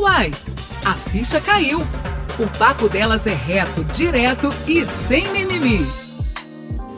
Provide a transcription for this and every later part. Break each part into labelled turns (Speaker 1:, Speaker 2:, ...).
Speaker 1: Uai, a ficha caiu. O papo delas é reto, direto e sem mimimi.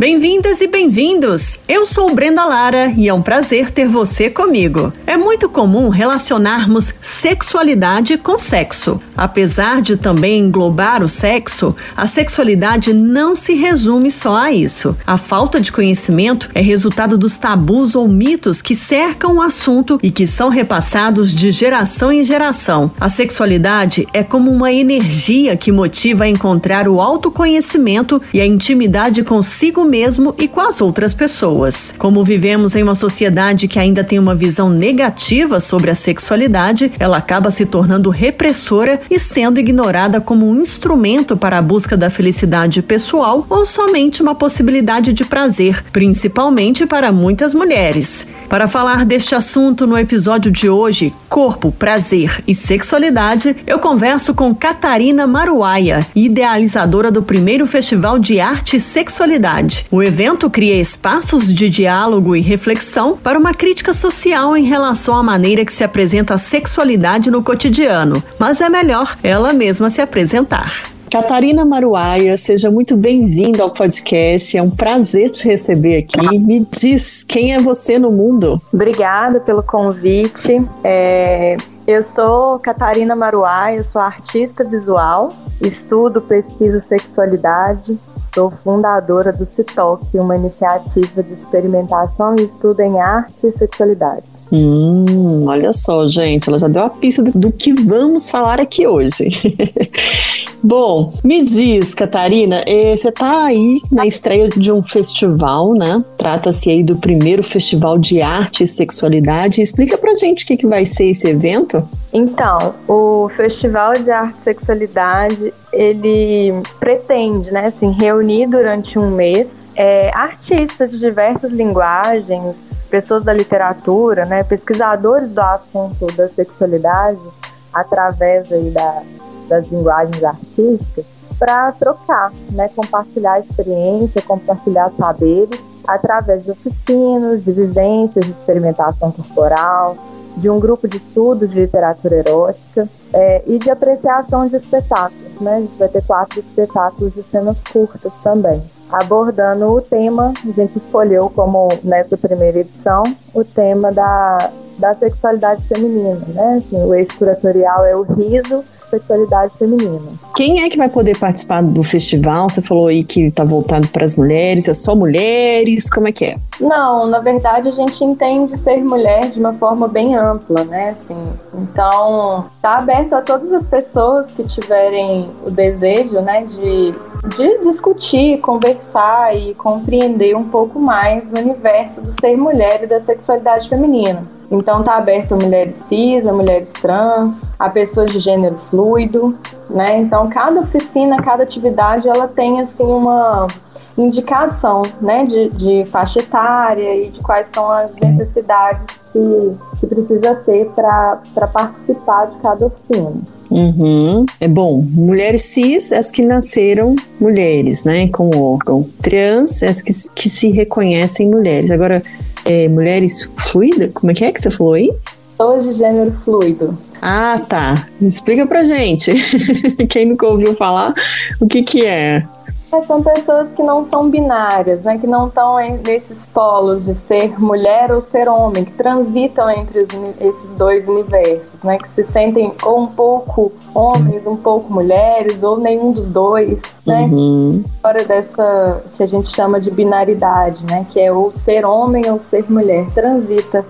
Speaker 2: Bem-vindas e bem-vindos! Eu sou Brenda Lara e é um prazer ter você comigo. É muito comum relacionarmos sexualidade com sexo. Apesar de também englobar o sexo, a sexualidade não se resume só a isso. A falta de conhecimento é resultado dos tabus ou mitos que cercam o assunto e que são repassados de geração em geração. A sexualidade é como uma energia que motiva a encontrar o autoconhecimento e a intimidade consigo mesmo e com as outras pessoas. Como vivemos em uma sociedade que ainda tem uma visão negativa sobre a sexualidade, ela acaba se tornando repressora e sendo ignorada como um instrumento para a busca da felicidade pessoal ou somente uma possibilidade de prazer, principalmente para muitas mulheres. Para falar deste assunto no episódio de hoje, corpo, prazer e sexualidade, eu converso com Catarina Maruaia, idealizadora do primeiro Festival de Arte e Sexualidade. O evento cria espaços de diálogo e reflexão para uma crítica social em relação à maneira que se apresenta a sexualidade no cotidiano, mas é melhor ela mesma se apresentar. Catarina Maruaia, seja muito bem-vinda ao podcast. É um prazer te receber aqui. Me diz quem é você no mundo.
Speaker 3: Obrigada pelo convite. É, eu sou Catarina Maruaia, sou artista visual, estudo, pesquiso sexualidade, Sou fundadora do CITOC, uma iniciativa de experimentação e estudo em arte e sexualidade.
Speaker 2: Hum, olha só, gente, ela já deu a pista do, que vamos falar aqui hoje. Bom, me diz, Catarina, eh, você está aí na estreia de um festival, né? Trata-se aí do primeiro festival de arte e sexualidade. Explica pra gente o que, que vai ser esse evento.
Speaker 3: Então, o Festival de Arte e Sexualidade, ele pretende, né, assim, reunir durante um mês é, artistas de diversas linguagens, pessoas da literatura, né, pesquisadores do assunto da sexualidade, através aí da das linguagens artísticas para trocar, né, compartilhar experiência, compartilhar saberes através de oficinas, de vivências, de experimentação corporal, de um grupo de estudos de literatura erótica é, e de apreciação de espetáculos. Né? A gente vai ter quatro espetáculos de cenas curtas também. Abordando o tema, a gente escolheu como nessa primeira edição o tema da, da sexualidade feminina. Né? Assim, o eixo curatorial é o riso sexualidade feminina.
Speaker 2: Quem é que vai poder participar do festival? Você falou aí que está voltado para as mulheres, é só mulheres? Como é que é?
Speaker 3: Não, na verdade a gente entende ser mulher de uma forma bem ampla, né? Assim, então, está aberto a todas as pessoas que tiverem o desejo, né, de, de discutir, conversar e compreender um pouco mais do universo do ser mulher e da sexualidade feminina. Então tá aberto a mulheres cis, a mulheres trans, a pessoas de gênero fluido, né? Então cada oficina, cada atividade, ela tem assim uma indicação, né, de, de faixa etária e de quais são as necessidades que, que precisa ter para participar de cada oficina.
Speaker 2: Uhum. É bom, mulheres cis, as que nasceram mulheres, né, com órgão. Trans, as que, que se reconhecem mulheres. Agora, é, mulheres fluida? Como é que é que você falou aí?
Speaker 3: Pessoas de gênero fluido.
Speaker 2: Ah, tá. Explica pra gente. Quem nunca ouviu falar, o que que é?
Speaker 3: São pessoas que não são binárias, né? Que não estão nesses polos de ser mulher ou ser homem, que transitam entre esses dois universos, né? Que se sentem ou um pouco homens, um pouco mulheres, ou nenhum dos dois, né?
Speaker 2: Uhum.
Speaker 3: Fora dessa que a gente chama de binaridade, né? Que é ou ser homem ou ser mulher, transita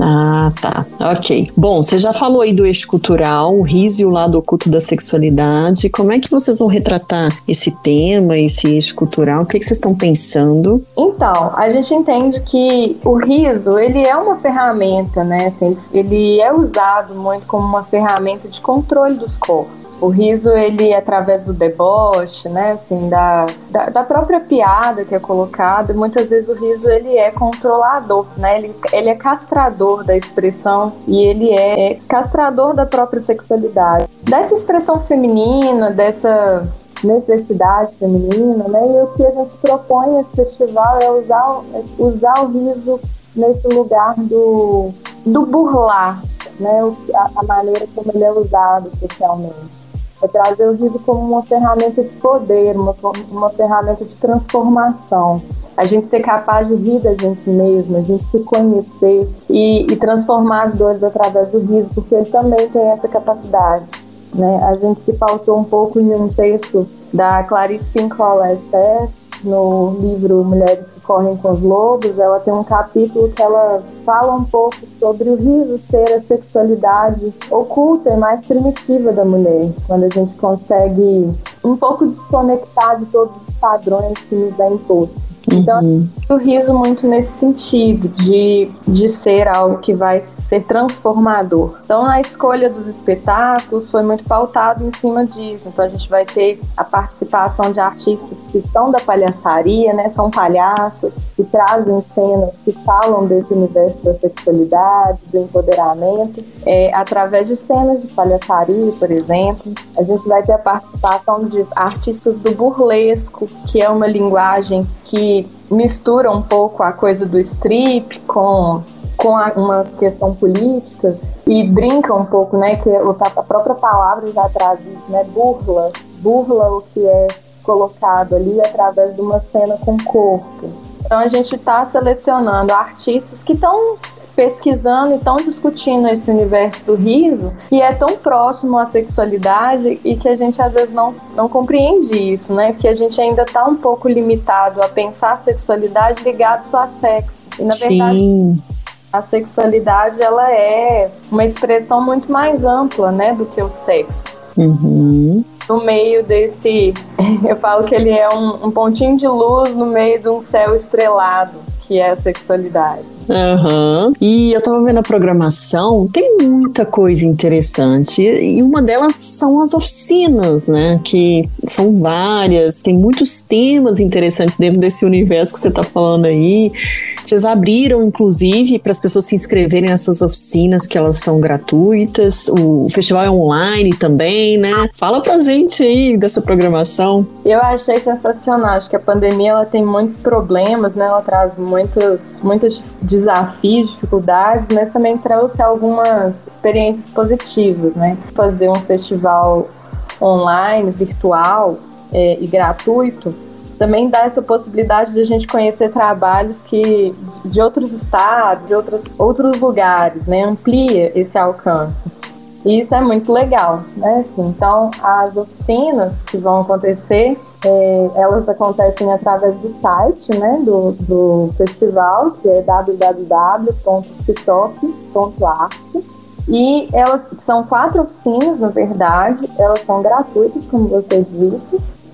Speaker 2: ah, tá. Ok. Bom, você já falou aí do eixo cultural, o riso e o lado oculto da sexualidade. Como é que vocês vão retratar esse tema, esse eixo cultural? O que, é que vocês estão pensando?
Speaker 3: Então, a gente entende que o riso, ele é uma ferramenta, né? Assim, ele é usado muito como uma ferramenta de controle dos corpos. O riso, ele, através do deboche, né, assim, da, da, da, própria piada que é colocada, muitas vezes o riso, ele é controlador, né, ele, ele é castrador da expressão e ele é, é castrador da própria sexualidade. Dessa expressão feminina, dessa necessidade feminina, né, e o que a gente propõe nesse festival é usar, é usar o riso nesse lugar do, do burlar, né, a, a maneira como ele é usado socialmente. É trazer o riso como uma ferramenta de poder, uma, uma ferramenta de transformação. A gente ser capaz de rir da gente mesma, a gente se conhecer e, e transformar as dores através do riso, porque ele também tem essa capacidade. Né? A gente se pautou um pouco em um texto da Clarice Pinkola Estes, no livro Mulheres Correm com os Lobos, ela tem um capítulo que ela fala um pouco sobre o riso ser a sexualidade oculta e mais primitiva da mulher, quando a gente consegue um pouco desconectar de todos os padrões que nos é imposto. Então, uhum. eu riso muito nesse sentido, de, de ser algo que vai ser transformador. Então, a escolha dos espetáculos foi muito pautado em cima disso. Então, a gente vai ter a participação de artistas que estão da palhaçaria, né? São palhaças, que trazem cenas que falam desse universo da sexualidade, do empoderamento, é, através de cenas de palhaçaria, por exemplo. A gente vai ter a participação de artistas do burlesco, que é uma linguagem que mistura um pouco a coisa do strip com, com a, uma questão política e brinca um pouco, né? Que a própria palavra já traz isso, né? Burla, burla o que é colocado ali através de uma cena com corpo. Então a gente está selecionando artistas que estão pesquisando e estão discutindo esse universo do riso, que é tão próximo à sexualidade e que a gente às vezes não, não compreende isso, né? Porque a gente ainda está um pouco limitado a pensar a sexualidade ligado só a sexo. E na verdade. Sim. A sexualidade ela é uma expressão muito mais ampla, né, do que o sexo. Uhum no meio desse. Eu falo que ele é um, um, pontinho de luz no meio de um céu estrelado, que é a sexualidade.
Speaker 2: Uhum. E eu tava vendo a programação, tem muita coisa interessante. E uma delas são as oficinas, né? Que são várias, tem muitos temas interessantes dentro desse universo que você tá falando aí. Vocês abriram, inclusive, para as pessoas se inscreverem nessas oficinas, que elas são gratuitas. O festival é online também, né? Fala pra gente aí dessa programação.
Speaker 3: Eu achei sensacional. Acho que a pandemia ela tem muitos problemas, né? Ela traz muitos, muitos desafios, dificuldades, mas também trouxe algumas experiências positivas, né? Fazer um festival online, virtual é, e gratuito também dá essa possibilidade de a gente conhecer trabalhos que de outros estados, de outros, outros lugares, né? Amplia esse alcance. E isso é muito legal, né? Assim, então, as oficinas que vão acontecer, é, elas acontecem através do site, né, do, do festival, que é www.citop.art. E elas são quatro oficinas, na verdade, elas são gratuitas, como vocês viram,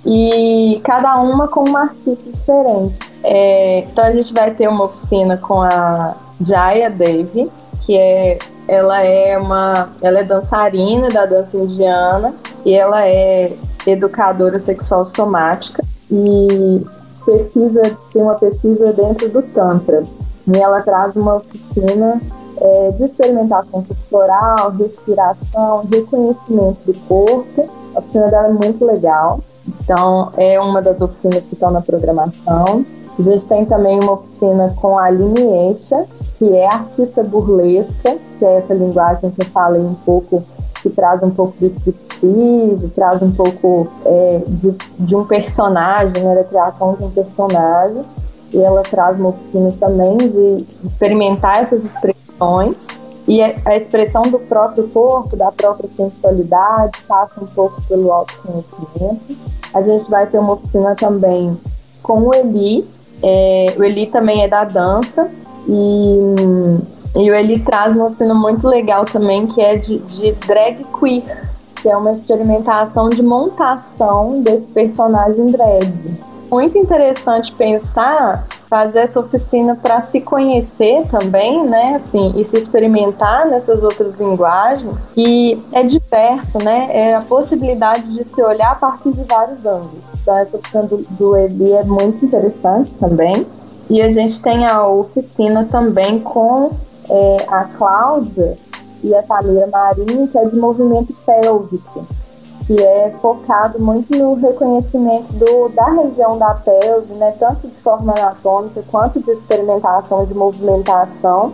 Speaker 3: e cada uma com uma artista diferente. É, então a gente vai ter uma oficina com a Jaya Devi, que é ela é uma ela é dançarina da dança indiana e ela é educadora sexual somática e pesquisa tem uma pesquisa dentro do tantra e ela traz uma oficina é, de experimentação corporal, respiração, reconhecimento do corpo. A oficina dela é muito legal. Então, é uma das oficinas que estão na programação. A gente tem também uma oficina com a Aline Eixa, que é artista burlesca, que é essa linguagem que eu falei um pouco, que traz um pouco de striptease, traz um pouco é, de, de, um personagem, né, da criação de um personagem. E ela traz uma oficina também de experimentar essas expressões. E a expressão do próprio corpo, da própria sensualidade, passa um pouco pelo autoconhecimento. A gente vai ter uma oficina também com o Eli. É, o Eli também é da dança. E, e o Eli traz uma oficina muito legal também, que é de, de drag queer, que é uma experimentação de montação desse personagem drag. Muito interessante pensar fazer essa oficina para se conhecer também, né, assim, e se experimentar nessas outras linguagens, que é diverso, né, é a possibilidade de se olhar a partir de vários ângulos. Então, essa oficina do, do é muito interessante também. E a gente tem a oficina também com é, a Cláudia e a Tamira Marinho, que é de movimento pélvico que é focado muito no reconhecimento do, da região da pelve, né, tanto de forma anatômica quanto de experimentação de movimentação,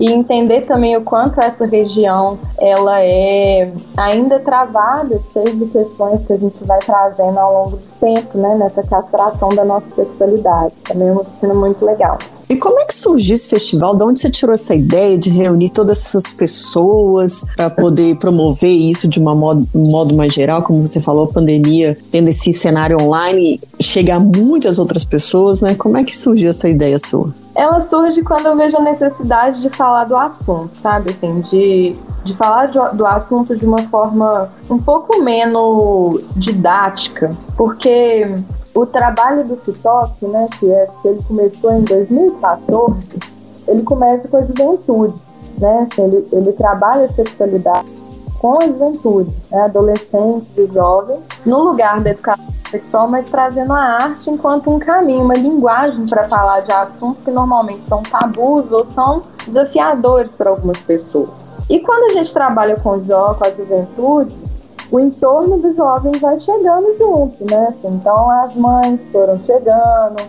Speaker 3: e entender também o quanto essa região ela é ainda travada, cheia de questões que a gente vai trazendo ao longo do tempo, né, nessa castração da nossa sexualidade. Também é uma oficina muito legal.
Speaker 2: E como é que surgiu esse festival? De onde você tirou essa ideia de reunir todas essas pessoas para poder promover isso de uma modo, modo mais geral? Como você falou, a pandemia tendo esse cenário online, chegar a muitas outras pessoas, né? Como é que surgiu essa ideia sua?
Speaker 3: Ela surge quando eu vejo a necessidade de falar do assunto, sabe? Assim, de, de falar de, do assunto de uma forma um pouco menos didática, porque o trabalho do CITOC, né, que, é, que ele começou em 2014, ele começa com a juventude, né? Assim, ele, ele trabalha a sexualidade com a juventude, né, adolescentes e jovens, no lugar da educação sexual, mas trazendo a arte enquanto um caminho, uma linguagem para falar de assuntos que normalmente são tabus ou são desafiadores para algumas pessoas. E quando a gente trabalha com o jovem, com a juventude, o entorno dos jovens vai chegando junto, né? Então as mães foram chegando,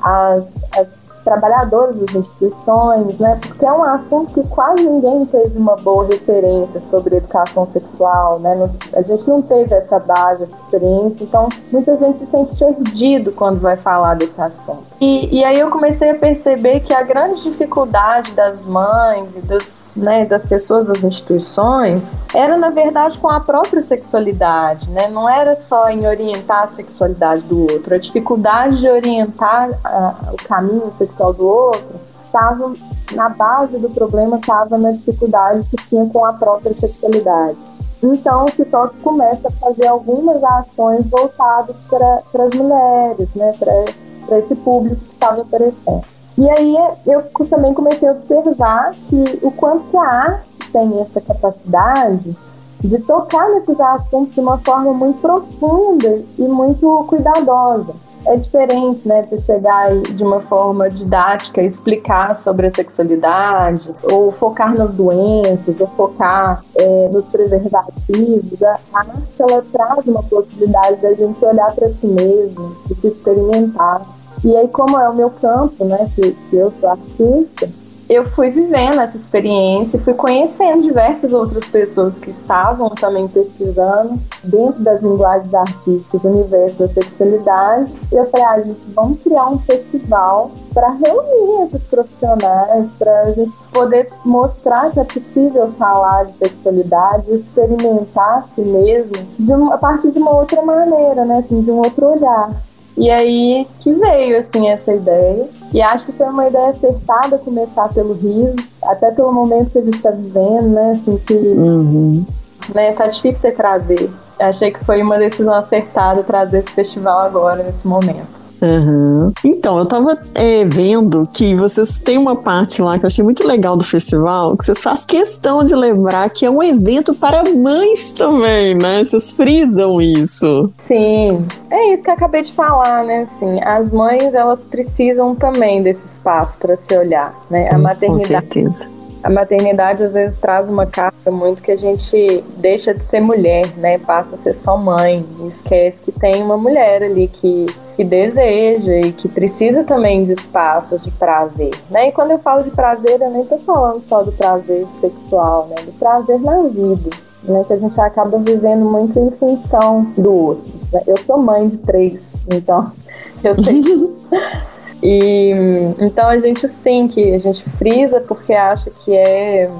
Speaker 3: as, as trabalhadoras das instituições, né? Porque é um assunto que quase ninguém teve uma boa referência sobre educação sexual, né? A gente não teve essa base, essa experiência, então muita gente se sente perdido quando vai falar desse assunto. E, e aí eu comecei a perceber que a grande dificuldade das mães e dos, né, das pessoas das instituições era, na verdade, com a própria sexualidade, né? Não era só em orientar a sexualidade do outro, a dificuldade de orientar a, o caminho sexual do outro estava na base do problema, estava na dificuldade que tinha com a própria sexualidade. Então, o TikTok começa a fazer algumas ações voltadas para as mulheres, né, para esse público que estava aparecendo. E aí eu também comecei a observar que o quanto que a arte tem essa capacidade de tocar nesses assuntos de uma forma muito profunda e muito cuidadosa é diferente, né? Você chegar de uma forma didática, explicar sobre a sexualidade, ou focar nas doenças, ou focar é, nos preservativos. A arte, ela traz uma possibilidade da gente olhar para si mesmo, de se experimentar. E aí, como é o meu campo, né, que, que eu sou artista, eu fui vivendo essa experiência, fui conhecendo diversas outras pessoas que estavam também pesquisando dentro das linguagens artísticas do universo da sexualidade. E eu falei, ah, gente, vamos criar um festival para reunir esses profissionais, para a gente poder mostrar que é possível falar de sexualidade, experimentar si mesmo de uma, a partir de uma outra maneira, né, assim, de um outro olhar. E aí que veio assim essa ideia. E acho que foi uma ideia acertada começar pelo riso, até pelo momento que a gente está vivendo, né? Assim, que uhum. né, tá difícil de trazer. Achei que foi uma decisão acertada trazer esse festival agora, nesse momento.
Speaker 2: Uhum. Então, eu tava é, vendo que vocês têm uma parte lá que eu achei muito legal do festival, que vocês fazem questão de lembrar que é um evento para mães também, né? Vocês frisam isso.
Speaker 3: Sim, é isso que eu acabei de falar, né? Assim, as mães, elas precisam também desse espaço para se olhar, né? A hum, maternidade. Com certeza a maternidade às vezes traz uma carga muito que a gente deixa de ser mulher, né? Passa a ser só mãe, esquece que tem uma mulher ali que, que deseja e que precisa também de espaços de prazer, né? E quando eu falo de prazer, eu nem tô falando só do prazer sexual, né? Do prazer na vida, né? Que a gente acaba vivendo muito em função do outro. Né? Eu sou mãe de três, então eu sei. E então a gente sim que a gente frisa porque acha que é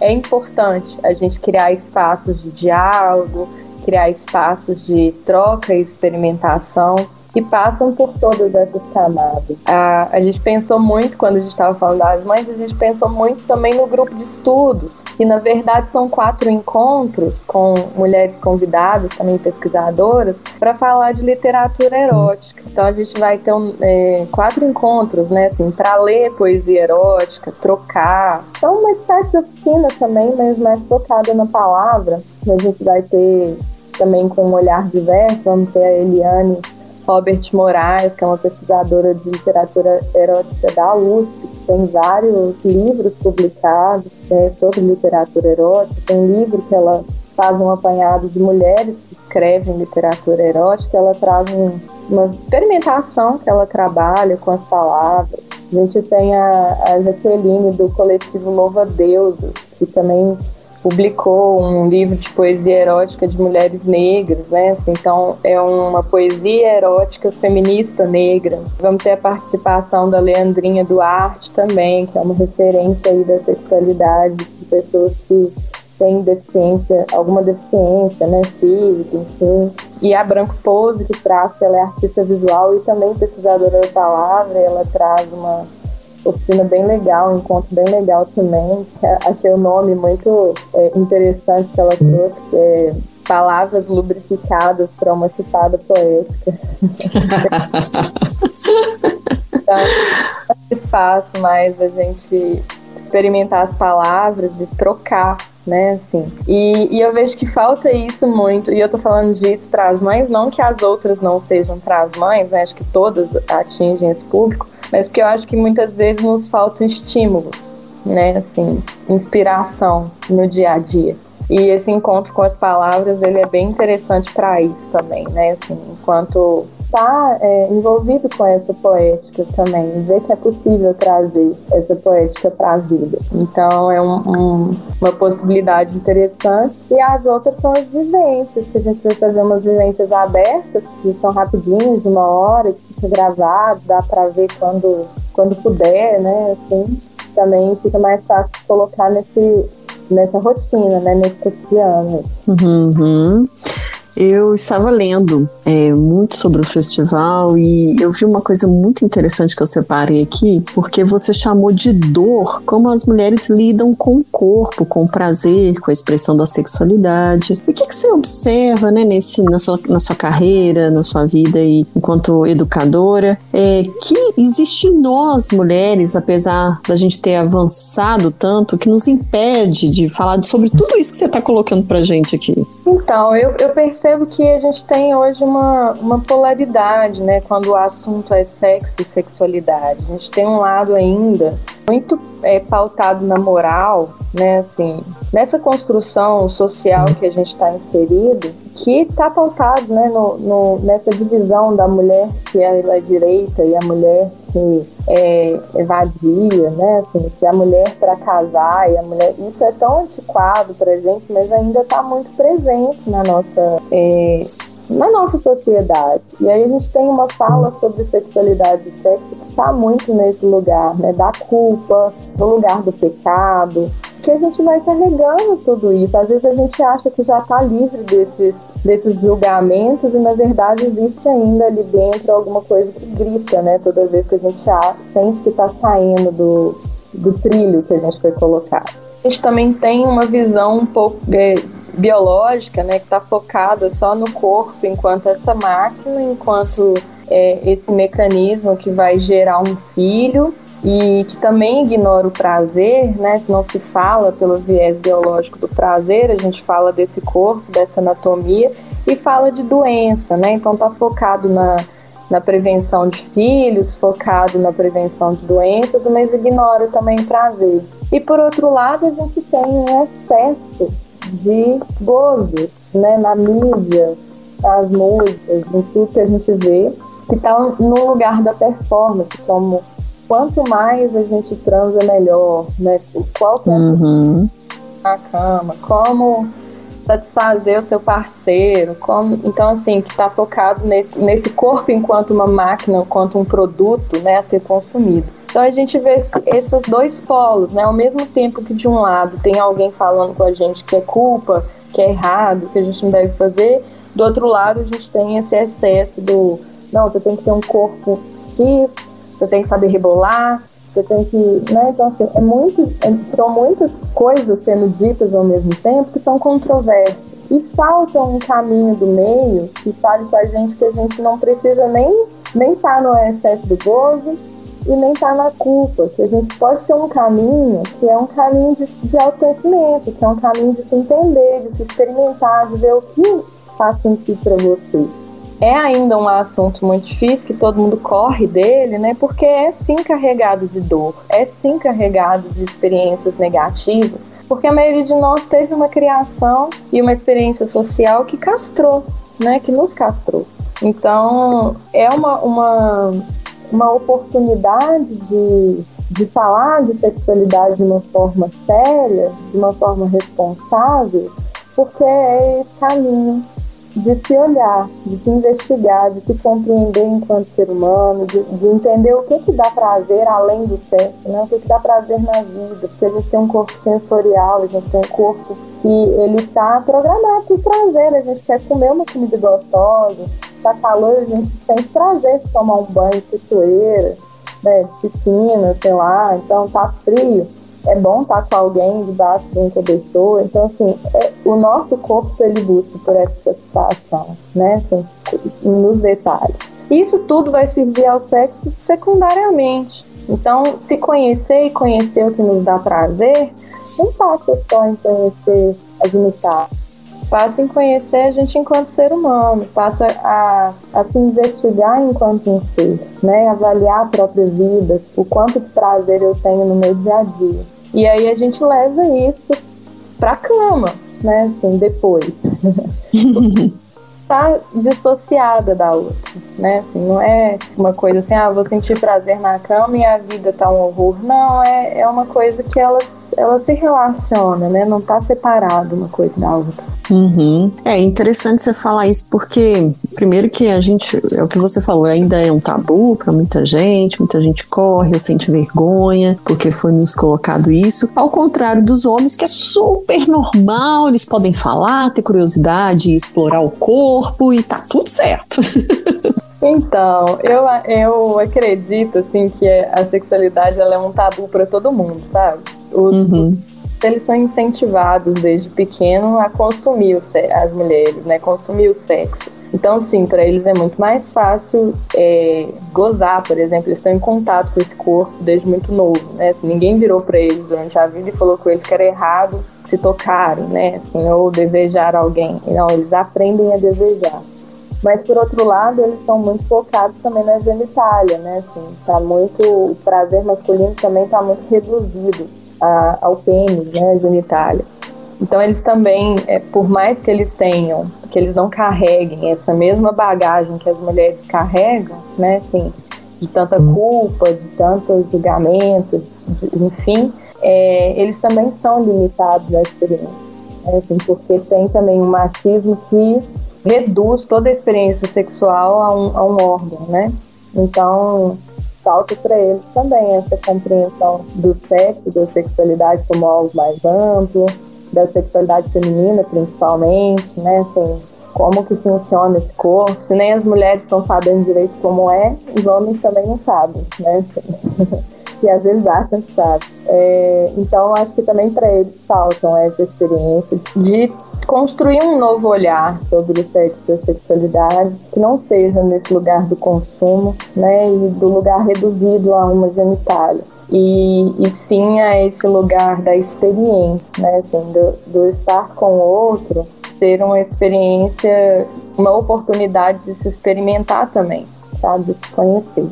Speaker 3: é importante a gente criar espaços de diálogo, criar espaços de troca e experimentação que passam por todas essas camadas. A, a gente pensou muito, quando a gente estava falando das mães, a gente pensou muito também no grupo de estudos, que na verdade são quatro encontros com mulheres convidadas, também pesquisadoras, para falar de literatura erótica. Então a gente vai ter um, é, quatro encontros, né, assim, para ler poesia erótica, trocar. Então uma espécie de oficina também, mas mais focada na palavra. A gente vai ter também com um olhar diverso, vamos ter a Eliane Robert Moraes, que é uma pesquisadora de literatura erótica da USP, que tem vários livros publicados né, sobre literatura erótica. Tem livro que ela faz um apanhado de mulheres que escrevem literatura erótica, ela traz um, uma experimentação que ela trabalha com as palavras. A gente tem a, a Jaqueline do coletivo Louva Deus, que também publicou um livro de poesia erótica de mulheres negras, né? Assim, então é uma poesia erótica feminista negra. Vamos ter a participação da Leandrinha Duarte também, que é uma referência aí da sexualidade de pessoas que têm deficiência, alguma deficiência, né, física, enfim. E a Branco Pose, que traz, ela é artista visual e também pesquisadora da palavra, ela traz uma oficina bem legal, um encontro bem legal também. Achei o nome muito é, interessante que ela trouxe, que é Palavras Lubrificadas para uma Citada Poética. então, espaço mais a gente experimentar as palavras e trocar né, assim. E, e, eu vejo que falta isso muito, e eu tô falando disso para as mães, não que as outras não sejam para as mães, né, acho que todas atingem esse público, mas porque eu acho que muitas vezes nos faltam estímulos, né, assim, inspiração no dia a dia. E esse encontro com as palavras, ele é bem interessante para isso também, né, assim, enquanto está é, envolvido com essa poética também, ver que é possível trazer essa poética para a vida. Então é um, um, uma possibilidade interessante. E as outras são as vivências, que a gente vai fazer umas vivências abertas, que são rapidinhas, de uma hora, que fica gravado, dá para ver quando, quando puder, né? Assim, também fica mais fácil colocar nesse, nessa rotina, né? Nesse cotidiano.
Speaker 2: Uhum. Eu estava lendo é, muito sobre o festival e eu vi uma coisa muito interessante que eu separei aqui, porque você chamou de dor como as mulheres lidam com o corpo, com o prazer, com a expressão da sexualidade. E o que, que você observa né, nesse, na, sua, na sua carreira, na sua vida e enquanto educadora, é, que existe em nós, mulheres, apesar da gente ter avançado tanto, que nos impede de falar sobre tudo isso que você está colocando para gente aqui?
Speaker 3: Então, eu, eu percebo percebo que a gente tem hoje uma, uma polaridade, né, quando o assunto é sexo e sexualidade. A gente tem um lado ainda muito é, pautado na moral, né, assim, nessa construção social que a gente está inserido, que está pautado, né, no, no, nessa divisão da mulher que é a direita e a mulher que é, é vadia, né? Assim, que a mulher para casar e a mulher. Isso é tão antiquado para gente, mas ainda está muito presente na nossa. É, na nossa sociedade. E aí a gente tem uma fala sobre sexualidade e sexo que está muito nesse lugar, né? Da culpa, no lugar do pecado, que a gente vai carregando tudo isso. Às vezes a gente acha que já está livre desses desses julgamentos e na verdade existe ainda ali dentro alguma coisa que grita, né? Toda vez que a gente sente que está saindo do, do trilho que a gente foi colocar. A gente também tem uma visão um pouco é, biológica, né? Que está focada só no corpo enquanto essa máquina, enquanto é, esse mecanismo que vai gerar um filho e que também ignora o prazer, né? Se não se fala pelo viés biológico do prazer, a gente fala desse corpo, dessa anatomia e fala de doença, né? Então tá focado na, na prevenção de filhos, focado na prevenção de doenças, mas ignora também o prazer. E por outro lado, a gente tem um excesso de gozo, né? Na mídia, nas músicas, em tudo que a gente vê, que está no lugar da performance, como quanto mais a gente transa, melhor, né? Qual é uhum. a cama, como satisfazer o seu parceiro, como, então assim, que está focado nesse, nesse corpo enquanto uma máquina, enquanto um produto, né, a ser consumido. Então a gente vê esses dois polos, né, ao mesmo tempo que de um lado tem alguém falando com a gente que é culpa, que é errado, que a gente não deve fazer, do outro lado a gente tem esse excesso do, não, você tem que ter um corpo X, você tem que saber rebolar, você tem que, né? Então, assim, é muito, é, são muitas coisas sendo ditas ao mesmo tempo que são controversas. E falta um caminho do meio que fale com a gente que a gente não precisa nem nem estar tá no excesso do gozo e nem estar tá na culpa, que a gente pode ter um caminho que é um caminho de, de autoconhecimento, que é um caminho de se entender, de se experimentar, de ver o que faz sentido para você é ainda um assunto muito difícil, que todo mundo corre dele, né? Porque é sim carregado de dor, é sim carregado de experiências negativas, porque a maioria de nós teve uma criação e uma experiência social que castrou, né? Que nos castrou. Então, é uma, uma uma oportunidade de, de falar de sexualidade de uma forma séria, de uma forma responsável, porque é esse caminho de se olhar, de se investigar, de se compreender enquanto ser humano, de, de entender o que, que dá prazer além do sexo, né? o que, que dá prazer na vida, porque a gente tem um corpo sensorial, a gente tem um corpo que ele está programado para prazer, a gente quer comer uma comida gostosa, está calor, a gente tem prazer de tomar um banho de né, piscina, sei lá, então tá frio é bom estar com alguém debaixo de um cobertor. Então, assim, é, o nosso corpo ele busca por essa satisfação, né? Assim, nos detalhes. Isso tudo vai servir ao sexo secundariamente. Então, se conhecer e conhecer o que nos dá prazer, não passa só em conhecer a genitais. Passa em conhecer a gente enquanto ser humano, passa a, a se investigar enquanto um ser, né? avaliar a própria vida, o quanto de prazer eu tenho no meu dia a dia. E aí a gente leva isso pra cama, né? Assim, depois. tá dissociada da outra, né? Assim, não é uma coisa assim, ah, vou sentir prazer na cama e a vida tá um horror. Não, é, é uma coisa que elas, ela se relaciona, né? Não tá separada uma coisa da outra.
Speaker 2: Uhum. É interessante você falar isso porque, primeiro, que a gente, é o que você falou, ainda é um tabu para muita gente, muita gente corre ou sente vergonha porque foi nos colocado isso. Ao contrário dos homens, que é super normal, eles podem falar, ter curiosidade, explorar o corpo e tá tudo certo.
Speaker 3: Então, eu, eu acredito assim que a sexualidade ela é um tabu para todo mundo, sabe? Os, uhum eles são incentivados desde pequeno a consumir as mulheres, né? Consumir o sexo. Então, sim, para eles é muito mais fácil é, gozar, por exemplo. Eles estão em contato com esse corpo desde muito novo, né? Assim, ninguém virou para eles durante a vida e falou com eles que era errado se tocarem, né? Assim, ou desejar alguém. Não, eles aprendem a desejar. Mas, por outro lado, eles são muito focados também na genitália, né? Assim, tá muito, o prazer masculino também está muito reduzido a, ao pênis, né, genitália. Então eles também, é, por mais que eles tenham, que eles não carreguem essa mesma bagagem que as mulheres carregam, né, assim, de tanta culpa, de tantos julgamentos, enfim, é, eles também são limitados na experiência, né, assim, porque tem também um machismo que reduz toda a experiência sexual a um, a um órgão, né? Então, falta para eles também essa compreensão do sexo, da sexualidade como algo mais amplo, da sexualidade feminina principalmente, né? Assim, como que funciona esse corpo. Se nem as mulheres estão sabendo direito como é, os homens também não sabem, né? Assim, e às vezes acham que sabem. É, então, acho que também para eles faltam essa experiência de construir um novo olhar sobre o sexo e a sexualidade, que não seja nesse lugar do consumo, né, e do lugar reduzido a uma genitália. E, e sim a esse lugar da experiência, né, assim, do, do estar com o outro, ter uma experiência, uma oportunidade de se experimentar também, sabe, se conhecer.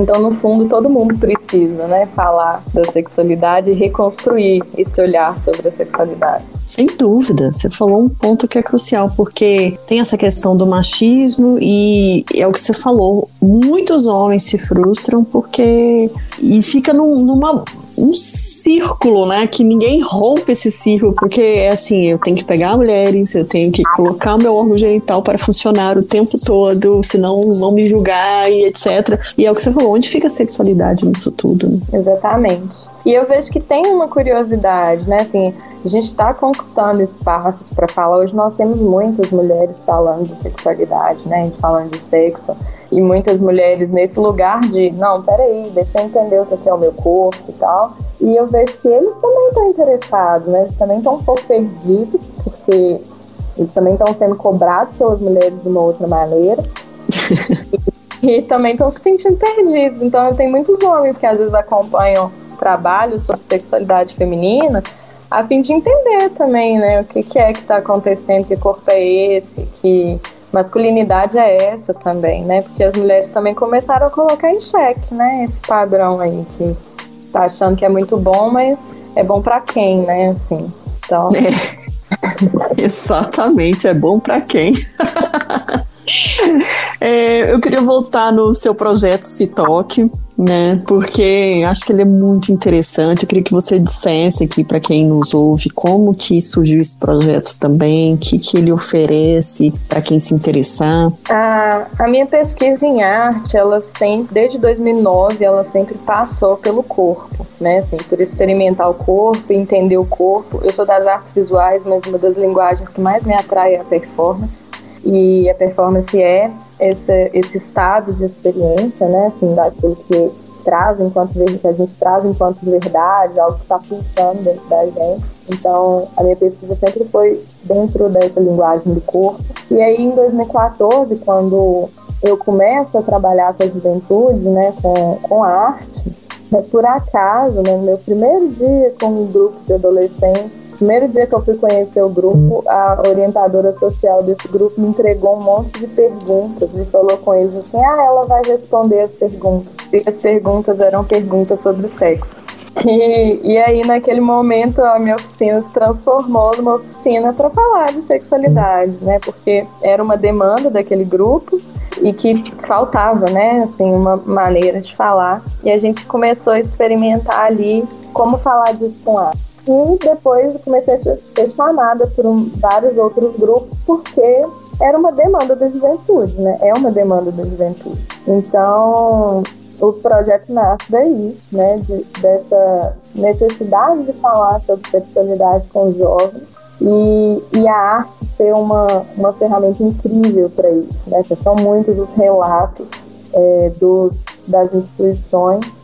Speaker 3: Então, no fundo, todo mundo precisa, né, falar da sexualidade e reconstruir esse olhar sobre a sexualidade.
Speaker 2: Sem dúvida, você falou um ponto que é crucial, porque tem essa questão do machismo e é o que você falou, muitos homens se frustram porque e fica num, numa um círculo, né, que ninguém rompe esse círculo, porque é assim, eu tenho que pegar mulheres, eu tenho que colocar o meu órgão genital para funcionar o tempo todo, senão vão me julgar e etc. E é o que você falou, onde fica a sexualidade nisso tudo? Né?
Speaker 3: Exatamente. E eu vejo que tem uma curiosidade, né, assim, a gente está conquistando espaços para falar. Hoje nós temos muitas mulheres falando de sexualidade, né? Falando de sexo. E muitas mulheres nesse lugar de, não, peraí, deixa eu entender o que é o meu corpo e tal. E eu vejo que eles também estão interessados, né? Eles também estão um pouco perdidos, porque eles também estão sendo cobrados pelas mulheres de uma outra maneira. e, e também estão se sentindo perdidos. Então, tem muitos homens que às vezes acompanham trabalhos sobre sexualidade feminina a fim de entender também, né, o que, que é que está acontecendo, que corpo é esse, que masculinidade é essa também, né, porque as mulheres também começaram a colocar em xeque, né, esse padrão aí que tá achando que é muito bom, mas é bom para quem, né, assim, então...
Speaker 2: É. Exatamente, é bom para quem? é, eu queria voltar no seu projeto Citoque né? Porque acho que ele é muito interessante. Eu queria que você dissesse aqui para quem nos ouve como que surgiu esse projeto também, o que, que ele oferece para quem se interessar.
Speaker 3: A, a minha pesquisa em arte, ela sempre, desde 2009, ela sempre passou pelo corpo, né? Assim, por experimentar o corpo, entender o corpo. Eu sou das artes visuais, mas uma das linguagens que mais me atrai é a performance. E a performance é esse, estado de experiência, né, assim, daquilo que traz enquanto que a gente traz enquanto verdade, algo que está pulsando dentro da gente. Então, a minha pesquisa sempre foi dentro dessa linguagem do corpo. E aí, em 2014, quando eu começo a trabalhar com a juventude, né, com, com a arte, é por acaso, né, no meu primeiro dia com um grupo de adolescentes, primeiro dia que eu fui conhecer o grupo, a orientadora social desse grupo me entregou um monte de perguntas e falou com eles assim: ah, ela vai responder as perguntas. E as perguntas eram perguntas sobre sexo. E, e aí, naquele momento, a minha oficina se transformou numa oficina para falar de sexualidade, né? Porque era uma demanda daquele grupo e que faltava, né, assim, uma maneira de falar. E a gente começou a experimentar ali como falar disso com arte. E depois comecei a ser chamada por um, vários outros grupos, porque era uma demanda da juventude, né? É uma demanda da juventude. Então, o projeto nasce daí, né? De, dessa necessidade de falar sobre sexualidade com os jovens e, e a arte ser uma, uma ferramenta incrível para isso, né? São muitos os relatos é, das instituições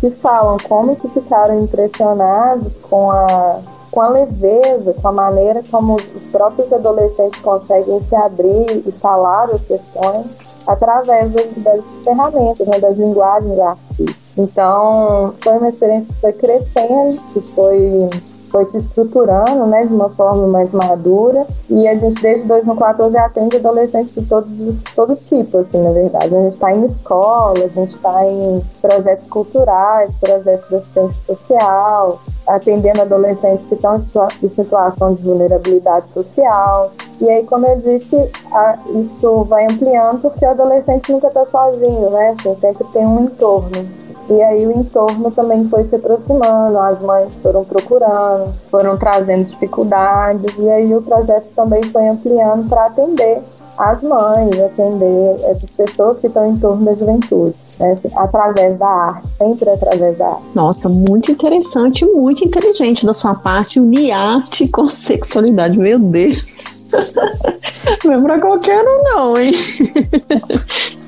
Speaker 3: que falam como que ficaram impressionados com a, com a leveza, com a maneira como os próprios adolescentes conseguem se abrir e falar as questões através das, das ferramentas, né, das linguagens artísticas. Então, foi uma experiência que foi crescendo, que foi foi se estruturando né, de uma forma mais madura e a gente desde 2014 atende adolescentes de todos, todo tipo, assim, na verdade. A gente está em escola, a gente está em projetos culturais, projetos de assistência social, atendendo adolescentes que estão em situação de vulnerabilidade social. E aí, como eu disse, a, isso vai ampliando porque o adolescente nunca está sozinho, né? Assim, sempre tem um entorno. E aí o entorno também foi se aproximando, as mães foram procurando, foram trazendo dificuldades, e aí o projeto também foi ampliando para atender as mães, atender essas pessoas que estão em torno da juventude, né? através da arte, sempre através da arte.
Speaker 2: Nossa, muito interessante, muito inteligente da sua parte, unir arte com sexualidade, meu Deus. Não é pra qualquer um não, hein?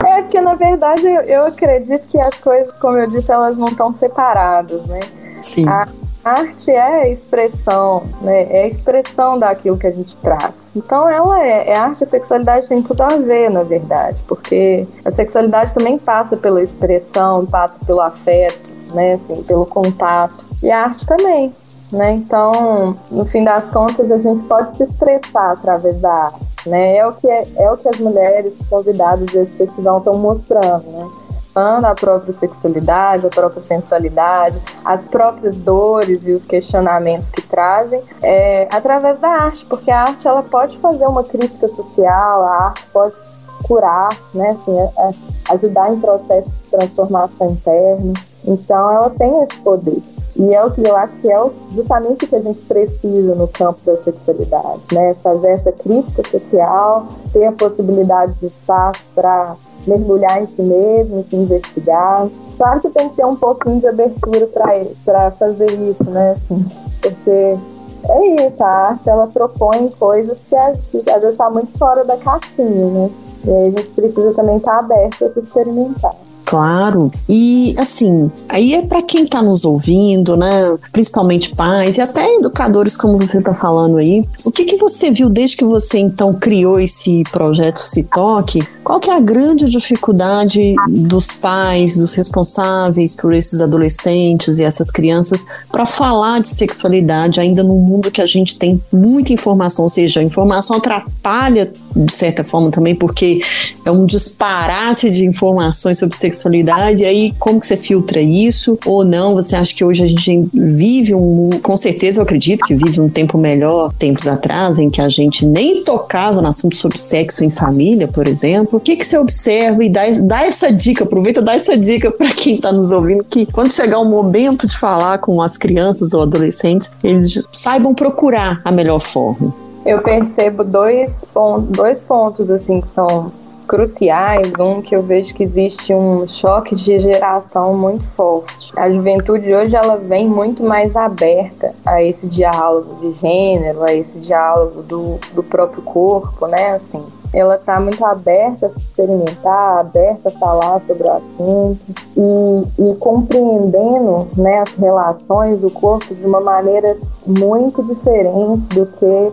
Speaker 3: É, porque na verdade eu acredito que as coisas, como eu disse, elas não estão separadas, né?
Speaker 2: Sim.
Speaker 3: A arte é expressão, né? É expressão daquilo que a gente traz. Então ela é, é arte e sexualidade tem tudo a ver, na verdade, porque a sexualidade também passa pela expressão, passa pelo afeto, né? Assim, pelo contato. E a arte também, né? Então, no fim das contas, a gente pode se expressar através da arte. Né? É, o que é, é o que as mulheres convidadas desse festival estão mostrando, né? A própria sexualidade, a própria sensualidade, as próprias dores e os questionamentos que trazem é, através da arte, porque a arte ela pode fazer uma crítica social, a arte pode curar, né, assim, é, é ajudar em processos de transformação interna. Então, ela tem esse poder. E é o que eu acho que é justamente o que a gente precisa no campo da sexualidade, né? Fazer essa crítica social, ter a possibilidade de espaço para mergulhar em si mesmo, se investigar. Claro que tem que ter um pouquinho de abertura para fazer isso, né? Assim, porque é isso, a arte ela propõe coisas que, às vezes está muito fora da caixinha, né? E aí a gente precisa também estar tá aberto a experimentar.
Speaker 2: Claro. E assim, aí é para quem está nos ouvindo, né? Principalmente pais e até educadores, como você está falando aí. O que, que você viu desde que você então criou esse projeto Se Toque? Qual que é a grande dificuldade dos pais, dos responsáveis por esses adolescentes e essas crianças para falar de sexualidade ainda num mundo que a gente tem muita informação, ou seja, a informação atrapalha de certa forma também porque é um disparate de informações sobre sexualidade sexualidade, aí como que você filtra isso ou não? Você acha que hoje a gente vive um, com certeza eu acredito que vive um tempo melhor, tempos atrás, em que a gente nem tocava no assunto sobre sexo em família, por exemplo. O que que você observa e dá, dá essa dica, aproveita dá essa dica para quem está nos ouvindo que quando chegar o momento de falar com as crianças ou adolescentes, eles saibam procurar a melhor forma.
Speaker 3: Eu percebo dois, pontos, dois pontos assim que são cruciais. Um que eu vejo que existe um choque de geração muito forte. A juventude hoje ela vem muito mais aberta a esse diálogo de gênero, a esse diálogo do, do próprio corpo, né? Assim, ela está muito aberta a experimentar, aberta a falar sobre o assunto e, e compreendendo né, as relações do corpo de uma maneira muito diferente do que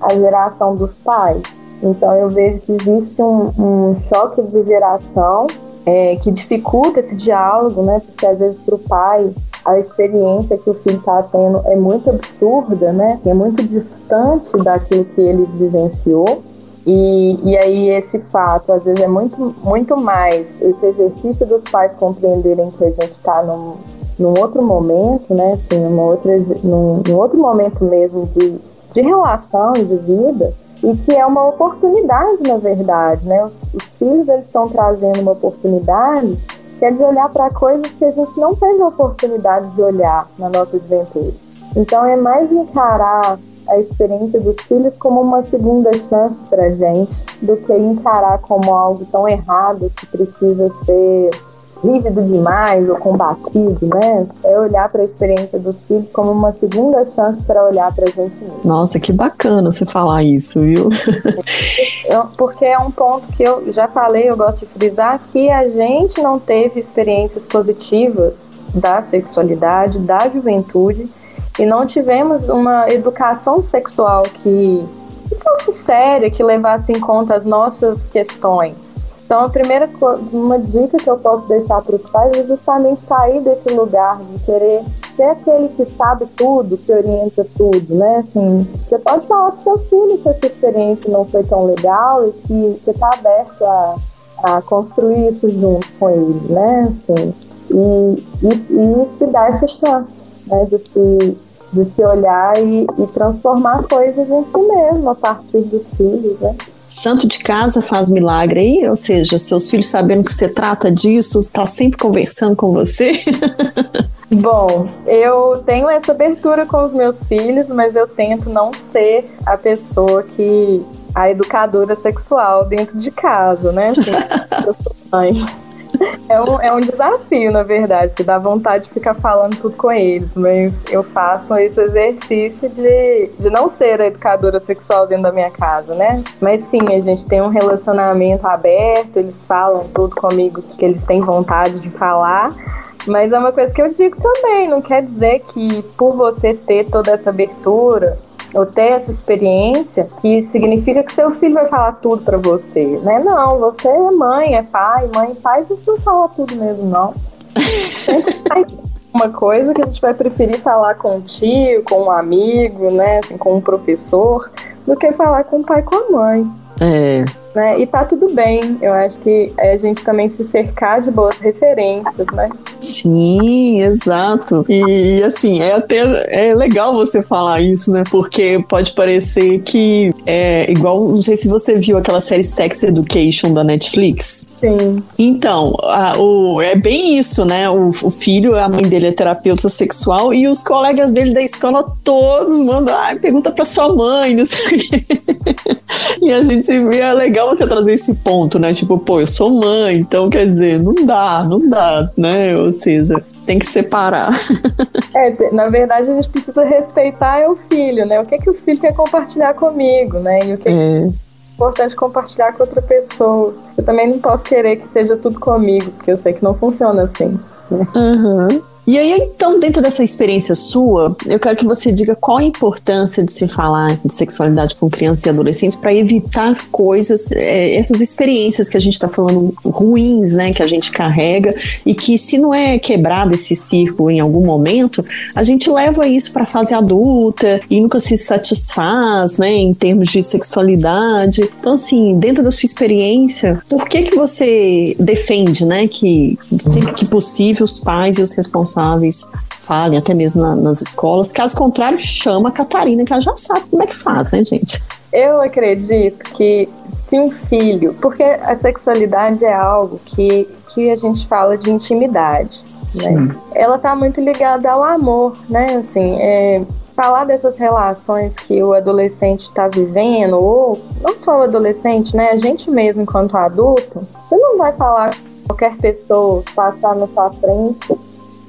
Speaker 3: a geração dos pais. Então eu vejo que existe um, um choque de geração é, que dificulta esse diálogo, né? Porque às vezes para o pai a experiência que o filho está tendo é muito absurda, né? É muito distante daquilo que ele vivenciou. E, e aí esse fato, às vezes, é muito, muito mais esse exercício dos pais compreenderem que a gente está num, num outro momento, né? Assim, numa outra, num, num outro momento mesmo de de relação e de vida e que é uma oportunidade, na verdade, né? Os, os filhos eles estão trazendo uma oportunidade que é de olhar para coisas que a gente não teve a oportunidade de olhar na nossa juventude. Então é mais encarar a experiência dos filhos como uma segunda chance para gente do que encarar como algo tão errado que precisa ser rígido demais ou combatido, né? É olhar para a experiência dos filhos como uma segunda chance para olhar para a gente mesmo.
Speaker 2: Nossa, que bacana você falar isso, viu?
Speaker 3: Porque é um ponto que eu já falei, eu gosto de frisar, que a gente não teve experiências positivas da sexualidade, da juventude, e não tivemos uma educação sexual que fosse séria, que levasse em conta as nossas questões. Então, a primeira uma dica que eu posso deixar para os pais é justamente sair desse lugar de querer ser aquele que sabe tudo, que orienta tudo, né? Assim, você pode falar para seu filho que essa experiência não foi tão legal e que você está aberto a, a construir isso junto com ele, né? Assim, e, e, e se dar essa chance, né? De se, de se olhar e, e transformar coisas em si mesmo a partir dos filhos, né?
Speaker 2: Santo de casa faz milagre aí, ou seja, seus filhos sabendo que você trata disso, está sempre conversando com você.
Speaker 3: Bom, eu tenho essa abertura com os meus filhos, mas eu tento não ser a pessoa que a educadora sexual dentro de casa, né? Assim, eu sou mãe. É um, é um desafio, na verdade, que dá vontade de ficar falando tudo com eles, mas eu faço esse exercício de, de não ser a educadora sexual dentro da minha casa, né? Mas sim, a gente tem um relacionamento aberto, eles falam tudo comigo que eles têm vontade de falar. Mas é uma coisa que eu digo também, não quer dizer que por você ter toda essa abertura, ou ter essa experiência que significa que seu filho vai falar tudo para você, né? Não, você é mãe, é pai, mãe, pai, você não fala tudo mesmo, não. Sempre uma coisa que a gente vai preferir falar com um tio, com um amigo, né? Assim, com um professor, do que falar com o pai e com a mãe.
Speaker 2: É.
Speaker 3: Né? E tá tudo bem. Eu acho que é a gente também se cercar de boas referências, né?
Speaker 2: Sim, exato. E assim, é até é legal você falar isso, né? Porque pode parecer que é igual, não sei se você viu aquela série Sex Education da Netflix.
Speaker 3: Sim.
Speaker 2: Então, a, o, é bem isso, né? O, o, filho, a mãe dele é terapeuta sexual e os colegas dele da escola todos mandam, ah, pergunta pra sua mãe, não sei. e a gente vê, é legal você trazer esse ponto, né? Tipo, pô, eu sou mãe, então quer dizer, não dá, não dá, né? Ou seja, tem que separar.
Speaker 3: É, na verdade, a gente precisa respeitar o filho, né? O que, que o filho quer compartilhar comigo, né? E o que, é. que é importante compartilhar com outra pessoa. Eu também não posso querer que seja tudo comigo, porque eu sei que não funciona assim.
Speaker 2: Uhum. E aí, então, dentro dessa experiência sua, eu quero que você diga qual a importância de se falar de sexualidade com crianças e adolescentes para evitar coisas, é, essas experiências que a gente está falando ruins, né, que a gente carrega e que se não é quebrado esse círculo em algum momento, a gente leva isso para a fase adulta e nunca se satisfaz, né, em termos de sexualidade. Então, assim, dentro da sua experiência, por que que você defende, né, que sempre que possível os pais e os responsáveis falem, até mesmo na, nas escolas. Caso contrário, chama a Catarina, que ela já sabe como é que faz, né, gente?
Speaker 3: Eu acredito que se um filho, porque a sexualidade é algo que, que a gente fala de intimidade, né? Ela tá muito ligada ao amor, né? Assim, é, falar dessas relações que o adolescente está vivendo, ou não só o adolescente, né? A gente mesmo, enquanto adulto, você não vai falar com qualquer pessoa passar na sua frente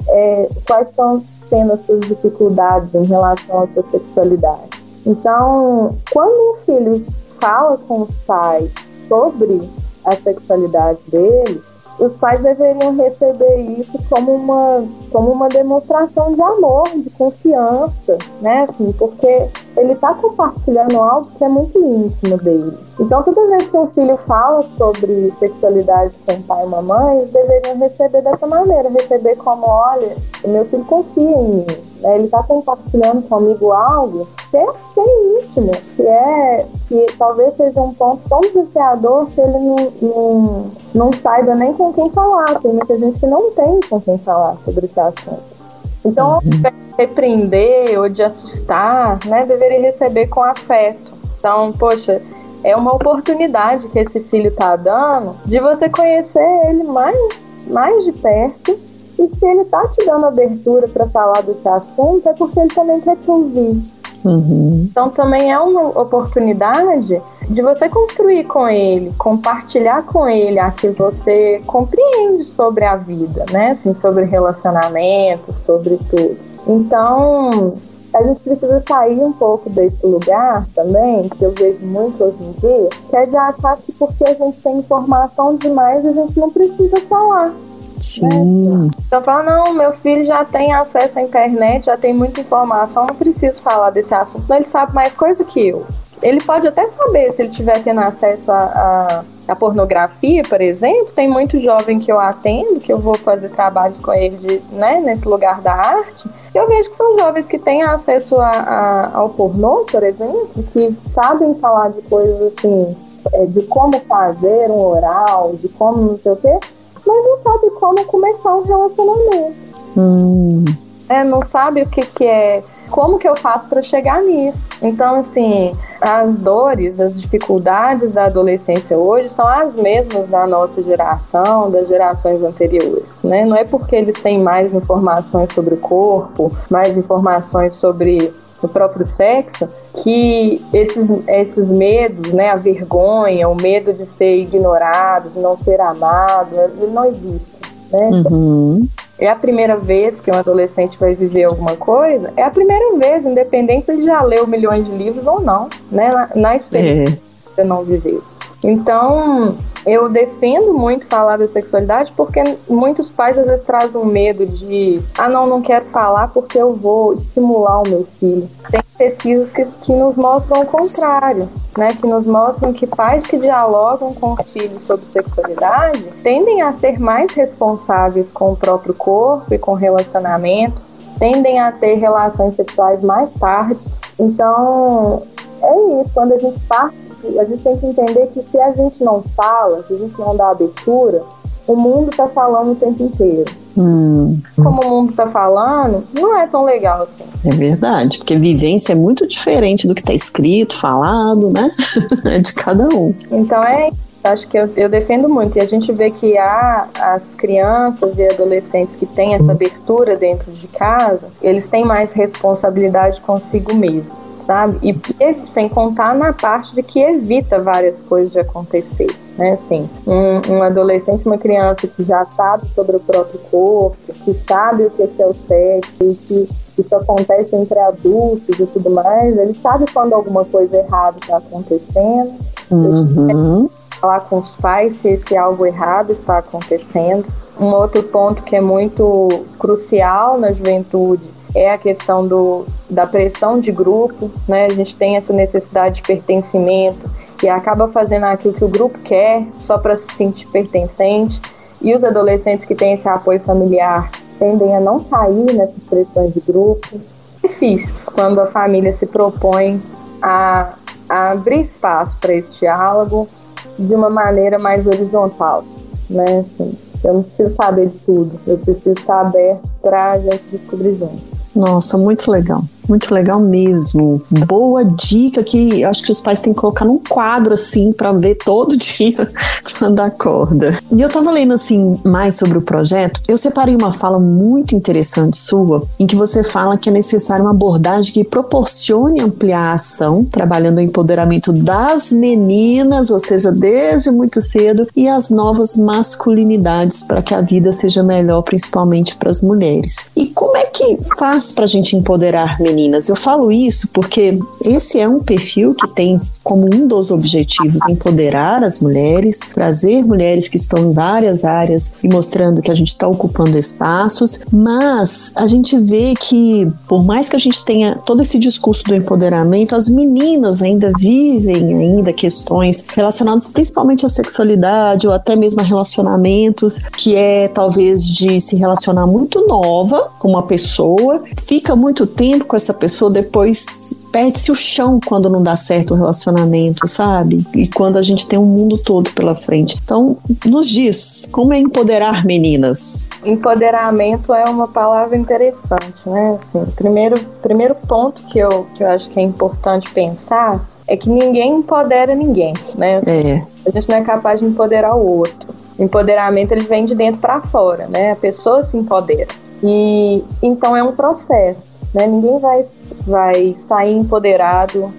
Speaker 3: é, quais estão sendo as suas dificuldades em relação à sua sexualidade. Então, quando um filho fala com os pais sobre a sexualidade dele, os pais deveriam receber isso como uma, como uma demonstração de amor, de confiança, né? Assim, porque ele está compartilhando algo que é muito íntimo dele. Então, toda vez que um filho fala sobre sexualidade com pai e mamãe, eles deveriam receber dessa maneira, receber como, olha, o meu filho confia em mim, né? ele está compartilhando comigo algo que é, que é íntimo, que é que talvez seja um ponto tão desafiador que ele não, não, não saiba nem com quem falar. Tem muita gente que não tem com quem falar sobre esse assunto. Então, uhum. de repreender ou de assustar, né, deveria receber com afeto. Então, poxa, é uma oportunidade que esse filho está dando de você conhecer ele mais, mais de perto. E se ele está te dando abertura para falar desse assunto, é porque ele também quer te ouvir. Uhum. Então também é uma oportunidade de você construir com ele, compartilhar com ele aquilo que você compreende sobre a vida, né? Assim, sobre relacionamento, sobre tudo. Então, a gente precisa sair um pouco desse lugar também, que eu vejo muito hoje em dia, que é de achar que porque a gente tem informação demais, a gente não precisa falar. Sim. Então fala, não, meu filho já tem acesso à internet, já tem muita informação, não preciso falar desse assunto. Ele sabe mais coisa que eu. Ele pode até saber se ele tiver tendo acesso a, a, a, pornografia, por exemplo. Tem muito jovem que eu atendo, que eu vou fazer trabalhos com ele de, né, nesse lugar da arte. Eu vejo que são jovens que têm acesso a, a, ao pornô, por exemplo, que sabem falar de coisas assim, é, de como fazer um oral, de como não sei o quê, mas não sabe como começar um relacionamento. Hum. É, não sabe o que, que é como que eu faço para chegar nisso? Então, assim, as dores, as dificuldades da adolescência hoje são as mesmas da nossa geração, das gerações anteriores, né? Não é porque eles têm mais informações sobre o corpo, mais informações sobre o próprio sexo, que esses, esses medos, né, a vergonha, o medo de ser ignorado, de não ser amado, ele não existe. Né? Uhum é a primeira vez que um adolescente vai viver alguma coisa, é a primeira vez, independente se ele já leu milhões de livros ou não, né? Na, na experiência é. não viver. Então, eu defendo muito falar da sexualidade porque muitos pais às vezes trazem um medo de ah não, não quero falar porque eu vou estimular o meu filho. Tem pesquisas que, que nos mostram o contrário, né? Que nos mostram que pais que dialogam com os filhos sobre sexualidade tendem a ser mais responsáveis com o próprio corpo e com o relacionamento, tendem a ter relações sexuais mais tarde. Então, é isso, quando a gente parte a gente tem que entender que se a gente não fala, se a gente não dá abertura, o mundo está falando o tempo inteiro. Hum. Como o mundo está falando, não é tão legal assim.
Speaker 2: É verdade, porque vivência é muito diferente do que está escrito, falado, né? é de cada um.
Speaker 3: Então é acho que eu, eu, defendo muito. E a gente vê que há as crianças e adolescentes que têm essa abertura dentro de casa, eles têm mais responsabilidade consigo mesmo sabe? E, sem contar na parte de que evita várias coisas de acontecer. Né, assim, um, um, adolescente, uma criança que já sabe sobre o próprio corpo, que sabe o que é o sexo, e que isso acontece entre adultos e tudo mais, ele sabe quando alguma coisa errada está acontecendo. Uhum. Falar com os pais se esse algo errado está acontecendo. Um outro ponto que é muito crucial na juventude é a questão do, da pressão de grupo, né? A gente tem essa necessidade de pertencimento que acaba fazendo aquilo que o grupo quer só para se sentir pertencente. E os adolescentes que têm esse apoio familiar tendem a não sair nessas pressões de grupo. Difíceis quando a família se propõe a, a abrir espaço para esse diálogo de uma maneira mais horizontal, né? Assim, eu não preciso saber de tudo, eu preciso estar aberto para a gente descobrir junto.
Speaker 2: Nossa, muito legal. Muito legal mesmo. Boa dica que acho que os pais têm que colocar num quadro assim para ver todo dia quando acorda. E eu tava lendo assim mais sobre o projeto. Eu separei uma fala muito interessante sua, em que você fala que é necessário uma abordagem que proporcione ampliar a ação, trabalhando o empoderamento das meninas, ou seja, desde muito cedo, e as novas masculinidades para que a vida seja melhor, principalmente para as mulheres. E como é que faz para a gente empoderar meninas? Meninas. Eu falo isso porque esse é um perfil que tem como um dos objetivos empoderar as mulheres, trazer mulheres que estão em várias áreas e mostrando que a gente está ocupando espaços, mas a gente vê que, por mais que a gente tenha todo esse discurso do empoderamento, as meninas ainda vivem ainda questões relacionadas principalmente à sexualidade ou até mesmo a relacionamentos, que é talvez de se relacionar muito nova com uma pessoa, fica muito tempo com essa essa pessoa depois perde-se o chão quando não dá certo o relacionamento, sabe? E quando a gente tem um mundo todo pela frente. Então, nos diz, como é empoderar meninas?
Speaker 3: Empoderamento é uma palavra interessante, né? Assim, primeiro, primeiro ponto que eu, que eu acho que é importante pensar é que ninguém empodera ninguém, né? É. A gente não é capaz de empoderar o outro. O empoderamento ele vem de dentro para fora, né? A pessoa se empodera. E então é um processo. Né? Ninguém vai, vai sair empoderado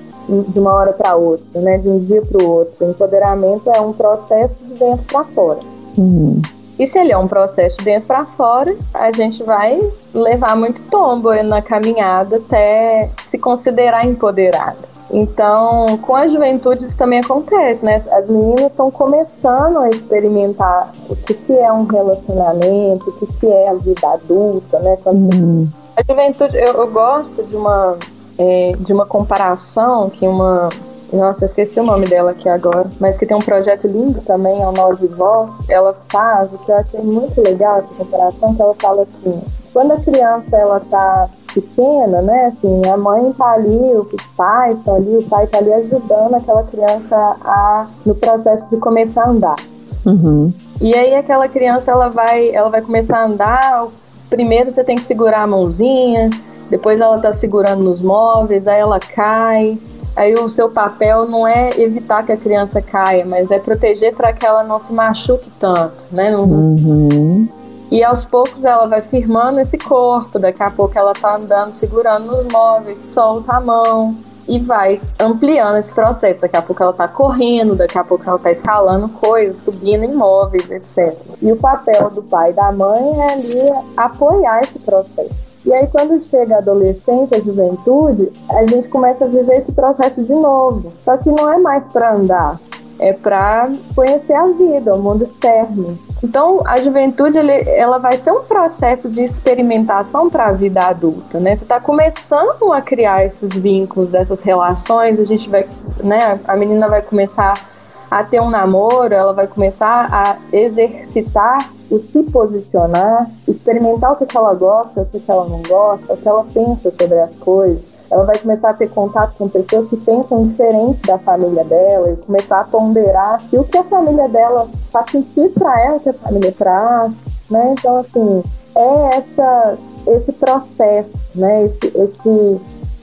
Speaker 3: de uma hora para outra, né? de um dia para o outro. O empoderamento é um processo de dentro para fora. Uhum. E se ele é um processo de dentro para fora, a gente vai levar muito tombo na caminhada até se considerar empoderada. Então, com a juventude isso também acontece, né? As meninas estão começando a experimentar o que, que é um relacionamento, o que, que é a vida adulta, né? Quando uhum. A juventude, eu, eu gosto de uma, é, de uma comparação que uma. Nossa, esqueci o nome dela aqui agora, mas que tem um projeto lindo também, é o Nove Voz. Ela faz, o que eu achei muito legal essa comparação, que ela fala assim: quando a criança ela tá pequena, né? Assim, a mãe tá ali, o pai tá ali, o pai tá ali ajudando aquela criança a, no processo de começar a andar. Uhum. E aí aquela criança ela vai, ela vai começar a andar, primeiro você tem que segurar a mãozinha, depois ela tá segurando nos móveis, aí ela cai. Aí o seu papel não é evitar que a criança caia, mas é proteger para que ela não se machuque tanto, né? Uhum. E aos poucos ela vai firmando esse corpo, daqui a pouco ela tá andando, segurando nos móveis, solta a mão e vai ampliando esse processo. Daqui a pouco ela está correndo, daqui a pouco ela está escalando coisas, subindo imóveis, etc. E o papel do pai e da mãe é ali apoiar esse processo. E aí, quando chega a adolescência, a juventude, a gente começa a viver esse processo de novo. Só que não é mais para andar, é para conhecer a vida, o mundo externo. Então, a juventude ele, ela vai ser um processo de experimentação para a vida adulta, né? Você está começando a criar esses vínculos, essas relações. A gente vai, né? A menina vai começar a ter um namoro, ela vai começar a exercitar o se posicionar, experimentar o que ela gosta, o que ela não gosta, o que ela pensa sobre as coisas ela vai começar a ter contato com pessoas que pensam diferente da família dela e começar a ponderar se o que a família dela faz sentido para ela, que a família traz, né? Então, assim, é essa, esse processo, né? Esse, esse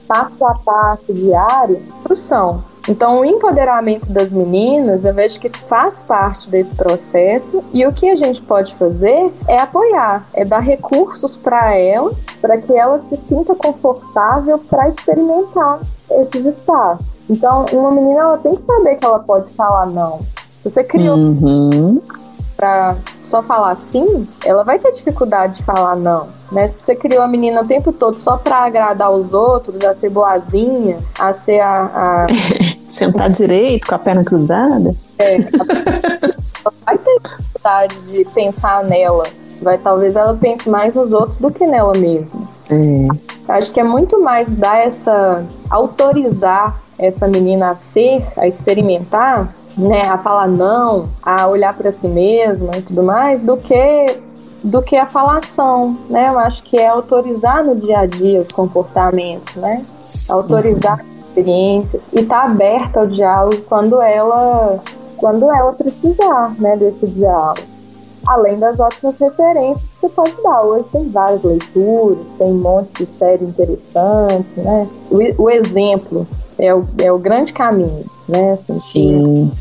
Speaker 3: passo a passo diário, instrução então, o empoderamento das meninas, eu vejo que faz parte desse processo e o que a gente pode fazer é apoiar, é dar recursos para ela, para que ela se sinta confortável para experimentar esses espaços. Então, uma menina ela tem que saber que ela pode falar não. Você criou uhum. para só falar sim, ela vai ter dificuldade de falar não. Né? Se você criou a menina o tempo todo só para agradar os outros, a ser boazinha, a ser a. a...
Speaker 2: Sentar direito, com a perna cruzada? É.
Speaker 3: vai ter dificuldade de pensar nela vai talvez ela pense mais nos outros do que nela mesma.
Speaker 2: É.
Speaker 3: Acho que é muito mais dar essa autorizar essa menina a ser, a experimentar, né, a falar não, a olhar para si mesma e tudo mais, do que do que a falação, né? Eu acho que é autorizar no dia a dia os comportamentos, né? Autorizar as experiências e estar tá aberta ao diálogo quando ela quando ela precisar, né, desse diálogo. Além das ótimas referências que você pode dar. Hoje tem várias leituras, tem um monte de série interessante, né? O, o exemplo é o, é o grande caminho, né?
Speaker 2: Assim, Sim.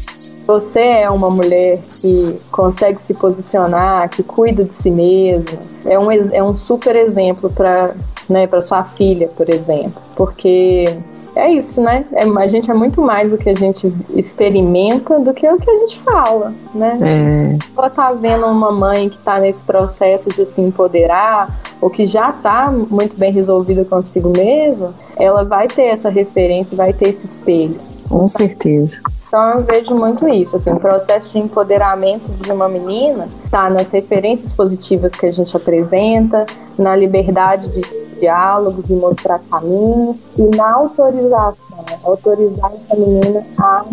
Speaker 3: Você é uma mulher que consegue se posicionar, que cuida de si mesma. É um, é um super exemplo para né, para sua filha, por exemplo, porque é isso, né? É, a gente é muito mais o que a gente experimenta do que o que a gente fala, né?
Speaker 2: É.
Speaker 3: Ela tá vendo uma mãe que está nesse processo de se empoderar, ou que já está muito bem resolvida consigo mesma, ela vai ter essa referência, vai ter esse espelho.
Speaker 2: Com certeza.
Speaker 3: Então eu vejo muito isso, assim, o processo de empoderamento de uma menina está nas referências positivas que a gente apresenta, na liberdade de diálogo, de mostrar caminhos e na autorização, né? autorizar essa menina a,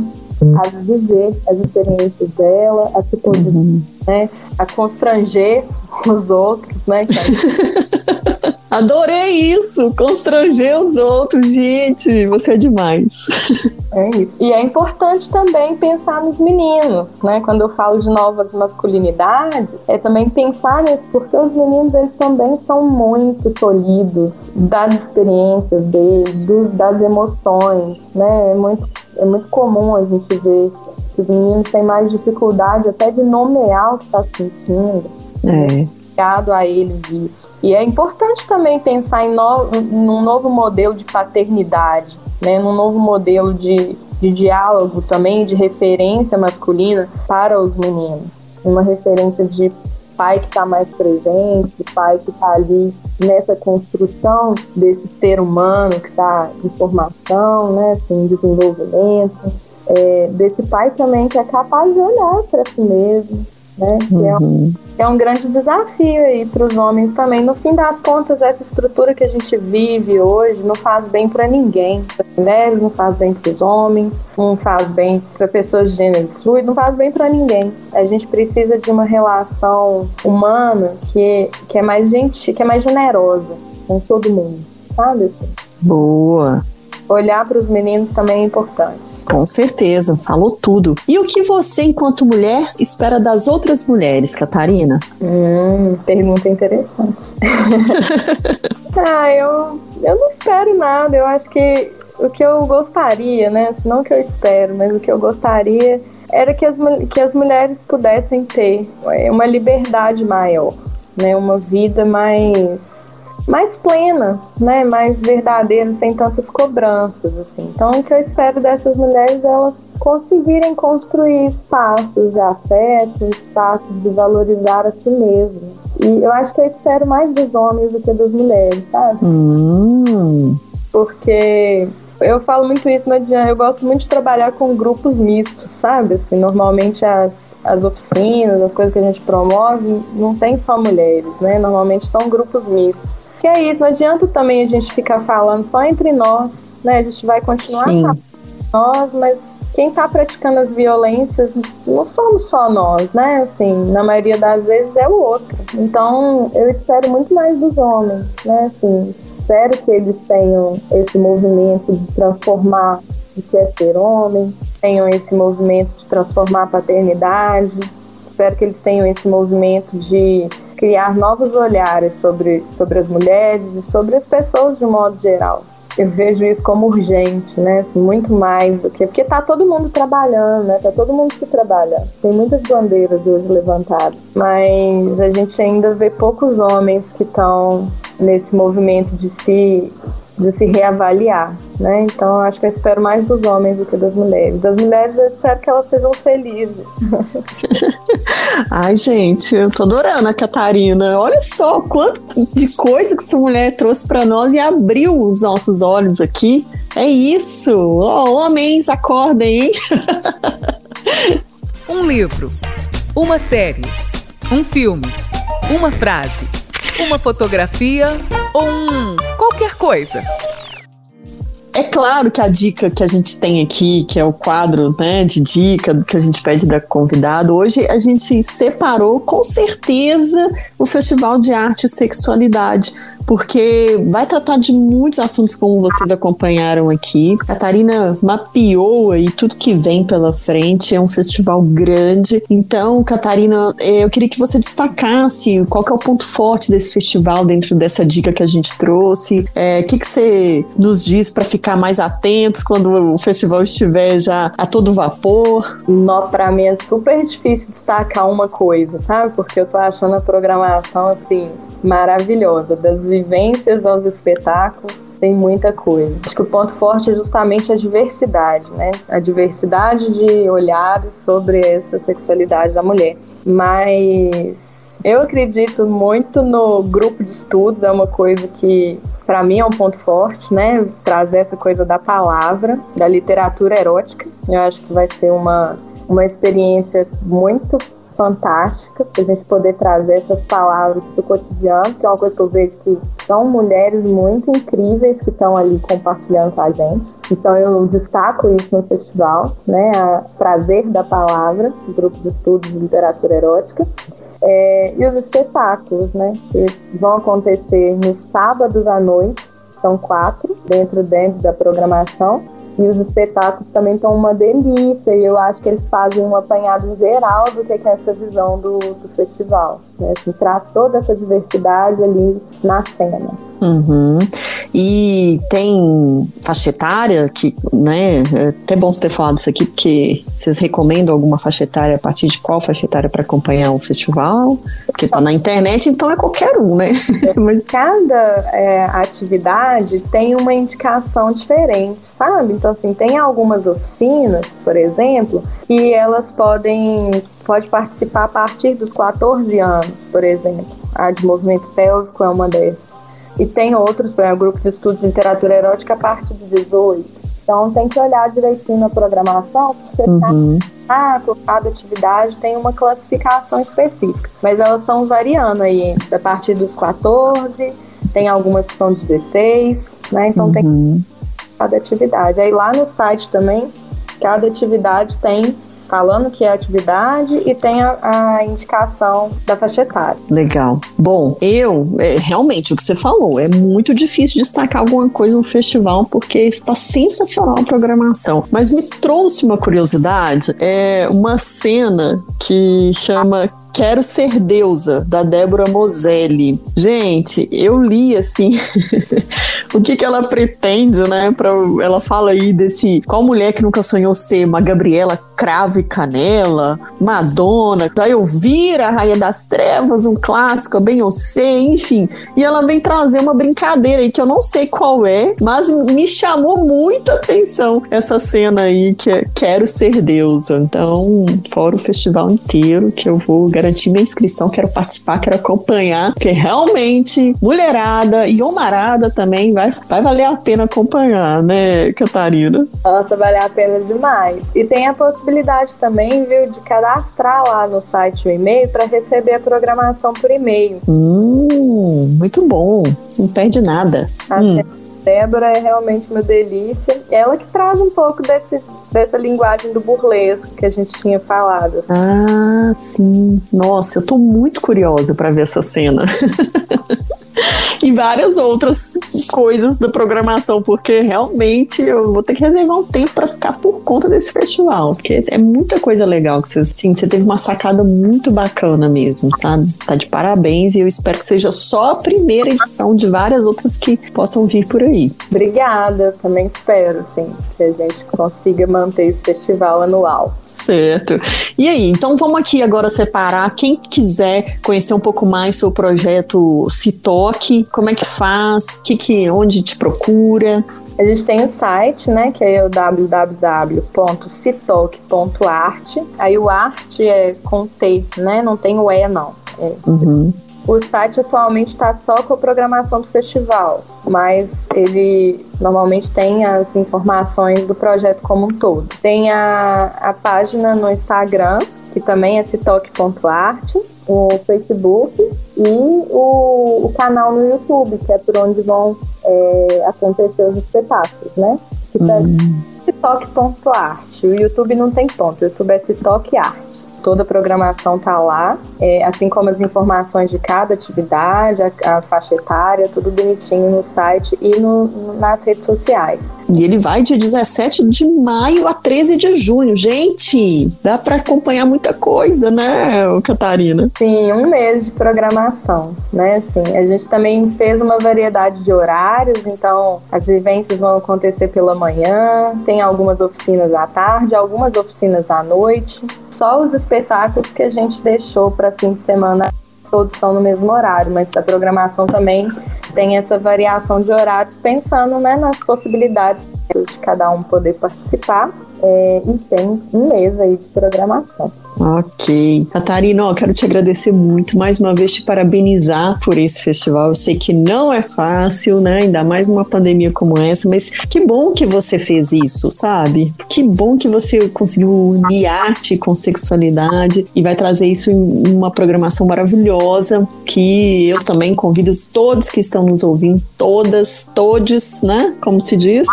Speaker 3: a viver as experiências dela, a se posicionar, uhum. né? a constranger os outros, né?
Speaker 2: Adorei isso! Constranger os outros, gente, você é demais.
Speaker 3: É isso. E é importante também pensar nos meninos, né? Quando eu falo de novas masculinidades, é também pensar nisso, porque os meninos eles também são muito tolhidos das experiências deles, do, das emoções, né? É muito, é muito comum a gente ver que os meninos têm mais dificuldade até de nomear o que está sentindo.
Speaker 2: É
Speaker 3: a eles isso. E é importante também pensar em no, num novo modelo de paternidade, né, num novo modelo de, de diálogo também, de referência masculina para os meninos. Uma referência de pai que está mais presente, pai que está ali nessa construção desse ser humano que está em formação, né, assim, em desenvolvimento. É, desse pai também que é capaz de olhar para si mesmo, né? Uhum. é, um, uhum. é um grande desafio aí para os homens também. No fim das contas, essa estrutura que a gente vive hoje não faz bem para ninguém. Para as mulheres, não faz bem para os homens, não faz bem para pessoas de gênero fluido, não faz bem para ninguém. A gente precisa de uma relação humana que, que é mais gente, que é mais generosa com todo mundo, sabe?
Speaker 2: Boa.
Speaker 3: Olhar para os meninos também é importante.
Speaker 2: Com certeza, falou tudo. E o que você, enquanto mulher, espera das outras mulheres, Catarina?
Speaker 3: Hum, pergunta interessante. ah, eu, eu não espero nada. Eu acho que o que eu gostaria, né? Não o que eu espero, mas o que eu gostaria era que as, que as mulheres pudessem ter uma liberdade maior, né? Uma vida mais mais plena, né, mais verdadeira, sem tantas cobranças, assim. Então, o que eu espero dessas mulheres é elas conseguirem construir espaços de afeto, espaços de valorizar a si mesmas. E eu acho que eu espero mais dos homens do que das mulheres, sabe?
Speaker 2: Hum.
Speaker 3: Porque eu falo muito isso no dia, eu gosto muito de trabalhar com grupos mistos, sabe? Assim, normalmente as, as oficinas, as coisas que a gente promove, não tem só mulheres, né? Normalmente são grupos mistos. Que é isso, não adianta também a gente ficar falando só entre nós, né? A gente vai continuar
Speaker 2: Sim.
Speaker 3: falando nós, mas quem está praticando as violências não somos só nós, né? Assim, na maioria das vezes é o outro. Então, eu espero muito mais dos homens, né? Assim, espero que eles tenham esse movimento de transformar o que é ser homem, tenham esse movimento de transformar a paternidade. Espero que eles tenham esse movimento de criar novos olhares sobre, sobre as mulheres e sobre as pessoas de um modo geral. Eu vejo isso como urgente, né? Assim, muito mais do que. Porque tá todo mundo trabalhando, né? Tá todo mundo se trabalhando. Tem muitas bandeiras hoje levantadas. Mas a gente ainda vê poucos homens que estão nesse movimento de se de se reavaliar, né? Então acho que eu espero mais dos homens do que das mulheres. Das mulheres eu espero que elas sejam felizes.
Speaker 2: Ai, gente, eu tô adorando a Catarina. Olha só quanto de coisa que essa mulher trouxe para nós e abriu os nossos olhos aqui. É isso. Oh, homens, acordem, hein?
Speaker 1: um livro, uma série, um filme Uma frase, uma fotografia ou um qualquer coisa.
Speaker 2: É claro que a dica que a gente tem aqui, que é o quadro né, de dica que a gente pede da convidado, hoje a gente separou com certeza o Festival de Arte e Sexualidade, porque vai tratar de muitos assuntos como vocês acompanharam aqui. Catarina mapeou aí tudo que vem pela frente, é um festival grande. Então, Catarina, eu queria que você destacasse qual é o ponto forte desse festival dentro dessa dica que a gente trouxe. O é, que, que você nos diz para ficar mais atentos quando o festival estiver já a todo vapor?
Speaker 3: Para mim é super difícil destacar uma coisa, sabe? Porque eu tô achando a programação assim maravilhosa, das vivências aos espetáculos, tem muita coisa. Acho que o ponto forte é justamente a diversidade, né? A diversidade de olhares sobre essa sexualidade da mulher. Mas eu acredito muito no grupo de estudos, é uma coisa que para mim é um ponto forte, né? Trazer essa coisa da palavra, da literatura erótica. Eu acho que vai ser uma, uma experiência muito fantástica a gente poder trazer essas palavras para o cotidiano, que é uma coisa que eu vejo que são mulheres muito incríveis que estão ali compartilhando com a gente. Então eu destaco isso no festival, né? A Prazer da Palavra, grupo de estudos de literatura erótica. É, e os espetáculos, né? Que vão acontecer nos sábados à noite, são quatro, dentro, dentro da programação. E os espetáculos também estão uma delícia, e eu acho que eles fazem um apanhado geral do que é essa visão do, do festival. Né? Assim, traz toda essa diversidade ali na cena.
Speaker 2: Uhum. E tem faixa etária, que, né, é até bom você ter falado isso aqui, porque vocês recomendam alguma faixa etária, a partir de qual faixa etária para acompanhar o festival? Porque tá na internet, então é qualquer um, né?
Speaker 3: Mas... Cada é, atividade tem uma indicação diferente, sabe? Então, assim, tem algumas oficinas, por exemplo, que elas podem pode participar a partir dos 14 anos, por exemplo. A de movimento pélvico é uma dessas. E tem outros, por exemplo, o grupo de estudos de literatura erótica a partir de 18. Então tem que olhar direitinho na programação, porque uhum. cada, cada atividade tem uma classificação específica. Mas elas estão variando aí, a partir dos 14, tem algumas que são 16, né? Então uhum. tem cada atividade. Aí lá no site também, cada atividade tem falando que é atividade e tem a, a indicação da faixa etária.
Speaker 2: Legal. Bom, eu, é, realmente, o que você falou, é muito difícil destacar alguma coisa no festival porque está sensacional a programação. Mas me trouxe uma curiosidade, é uma cena que chama Quero Ser Deusa, da Débora Moselli. Gente, eu li assim o que, que ela pretende, né? Pra, ela fala aí desse. Qual mulher que nunca sonhou ser uma Gabriela Cravo e Canela, Madonna, da Elvira, Rainha das Trevas, um clássico, a Beyoncé, enfim. E ela vem trazer uma brincadeira aí que eu não sei qual é, mas me chamou muito a atenção essa cena aí que é Quero Ser Deusa. Então, fora o festival inteiro, que eu vou garanti minha inscrição, quero participar, quero acompanhar, porque realmente mulherada e homarada também vai, vai valer a pena acompanhar, né, Catarina?
Speaker 3: Nossa, vale a pena demais. E tem a possibilidade também, viu, de cadastrar lá no site o e-mail para receber a programação por e-mail.
Speaker 2: Hum, muito bom. Não perde nada.
Speaker 3: A hum. Débora é realmente uma delícia. Ela que traz um pouco desse dessa linguagem do burlesco que a gente tinha falado.
Speaker 2: Assim. Ah, sim. Nossa, eu tô muito curiosa para ver essa cena. e várias outras coisas da programação, porque realmente eu vou ter que reservar um tempo para ficar por conta desse festival, porque é muita coisa legal que você, sim, você teve uma sacada muito bacana mesmo, sabe? Tá de parabéns e eu espero que seja só a primeira edição de várias outras que possam vir por aí.
Speaker 3: Obrigada, também espero, sim, que a gente consiga manter esse festival anual.
Speaker 2: Certo. E aí, então vamos aqui agora separar quem quiser conhecer um pouco mais sobre o projeto Como é que faz, que, que, onde te procura.
Speaker 3: A gente tem o site, né, que é o www.citoque.art. Aí o arte é com T, né, não tem o E não. É.
Speaker 2: Uhum.
Speaker 3: O site atualmente está só com a programação do festival, mas ele normalmente tem as informações do projeto como um todo. Tem a, a página no Instagram, que também é citoque.art, o Facebook e o, o canal no YouTube, que é por onde vão é, acontecer os espetáculos, né? Que tá hum. Citoque.arte. O YouTube não tem ponto, o YouTube é Citoque Arte. Toda a programação tá lá, é, assim como as informações de cada atividade, a, a, faixa etária, tudo bonitinho no site e no, nas redes sociais.
Speaker 2: E ele vai de 17 de maio a 13 de junho. Gente, dá para acompanhar muita coisa, né, Catarina?
Speaker 3: Sim, um mês de programação, né? Assim, a gente também fez uma variedade de horários, então as vivências vão acontecer pela manhã, tem algumas oficinas à tarde, algumas oficinas à noite. Só os espetáculos que a gente deixou para fim de semana todos são no mesmo horário, mas a programação também tem essa variação de horários, pensando né, nas possibilidades de cada um poder participar. É, e tem um mês aí de programação.
Speaker 2: Ok. Catarina, ó, quero te agradecer muito, mais uma vez te parabenizar por esse festival. Eu sei que não é fácil, né? Ainda mais numa pandemia como essa, mas que bom que você fez isso, sabe? Que bom que você conseguiu unir arte com sexualidade e vai trazer isso em uma programação maravilhosa que eu também convido todos que estão nos ouvindo, todas, todes, né? Como se diz,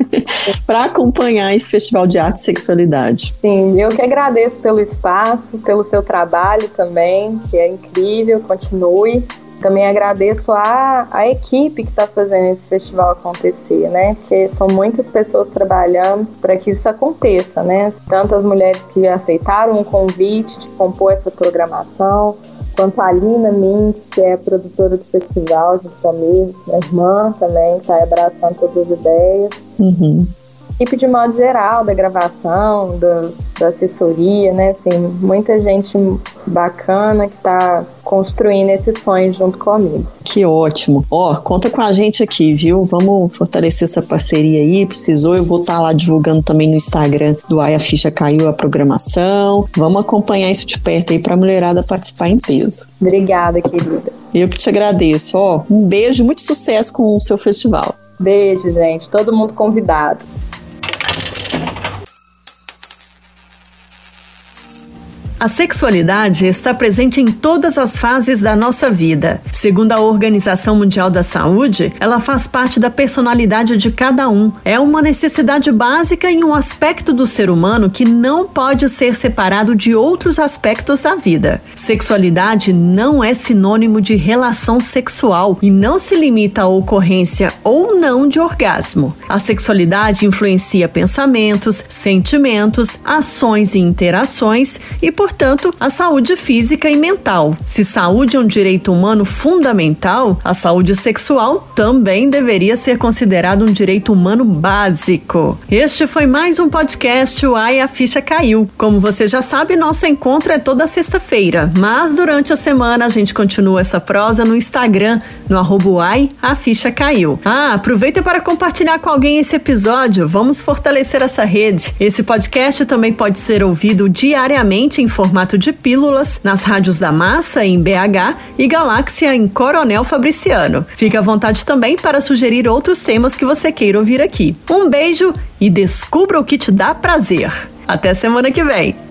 Speaker 2: para acompanhar esse festival de arte e sexualidade.
Speaker 3: Sim, eu que agradeço pelo espaço, pelo seu trabalho também, que é incrível, continue. Também agradeço a, a equipe que está fazendo esse festival acontecer, né? Porque são muitas pessoas trabalhando para que isso aconteça, né? Tantas mulheres que aceitaram o convite de compor essa programação, quanto a Alina Mintz, que é produtora do festival, junto comigo, minha irmã também, que está abraçando todas as ideias.
Speaker 2: Uhum
Speaker 3: equipe de modo geral da gravação, da, da assessoria, né? Assim, muita gente bacana que está construindo esse sonho junto comigo.
Speaker 2: Que ótimo. Ó, oh, conta com a gente aqui, viu? Vamos fortalecer essa parceria aí. Precisou, eu vou estar tá lá divulgando também no Instagram do Ai a Ficha Caiu a programação. Vamos acompanhar isso de perto aí para a mulherada participar em peso.
Speaker 3: Obrigada, querida.
Speaker 2: Eu que te agradeço. Ó, oh, um beijo, muito sucesso com o seu festival.
Speaker 3: Beijo, gente. Todo mundo convidado.
Speaker 2: A sexualidade está presente em todas as fases da nossa vida. Segundo a Organização Mundial da Saúde, ela faz parte da personalidade de cada um. É uma necessidade básica e um aspecto do ser humano que não pode ser separado de outros aspectos da vida. Sexualidade não é sinônimo de relação sexual e não se limita à ocorrência ou não de orgasmo. A sexualidade influencia pensamentos, sentimentos, ações e interações e, por portanto, a saúde física e mental. Se saúde é um direito humano fundamental, a saúde sexual também deveria ser considerado um direito humano básico. Este foi mais um podcast O Ai a Ficha Caiu. Como você já sabe, nosso encontro é toda sexta-feira, mas durante a semana a gente continua essa prosa no Instagram, no arroba Ai a Ficha Caiu. Ah, aproveita para compartilhar com alguém esse episódio. Vamos fortalecer essa rede. Esse podcast também pode ser ouvido diariamente em formato de pílulas nas rádios da Massa em BH e Galáxia em Coronel Fabriciano. Fique à vontade também para sugerir outros temas que você queira ouvir aqui. Um beijo e descubra o que te dá prazer. Até semana que vem!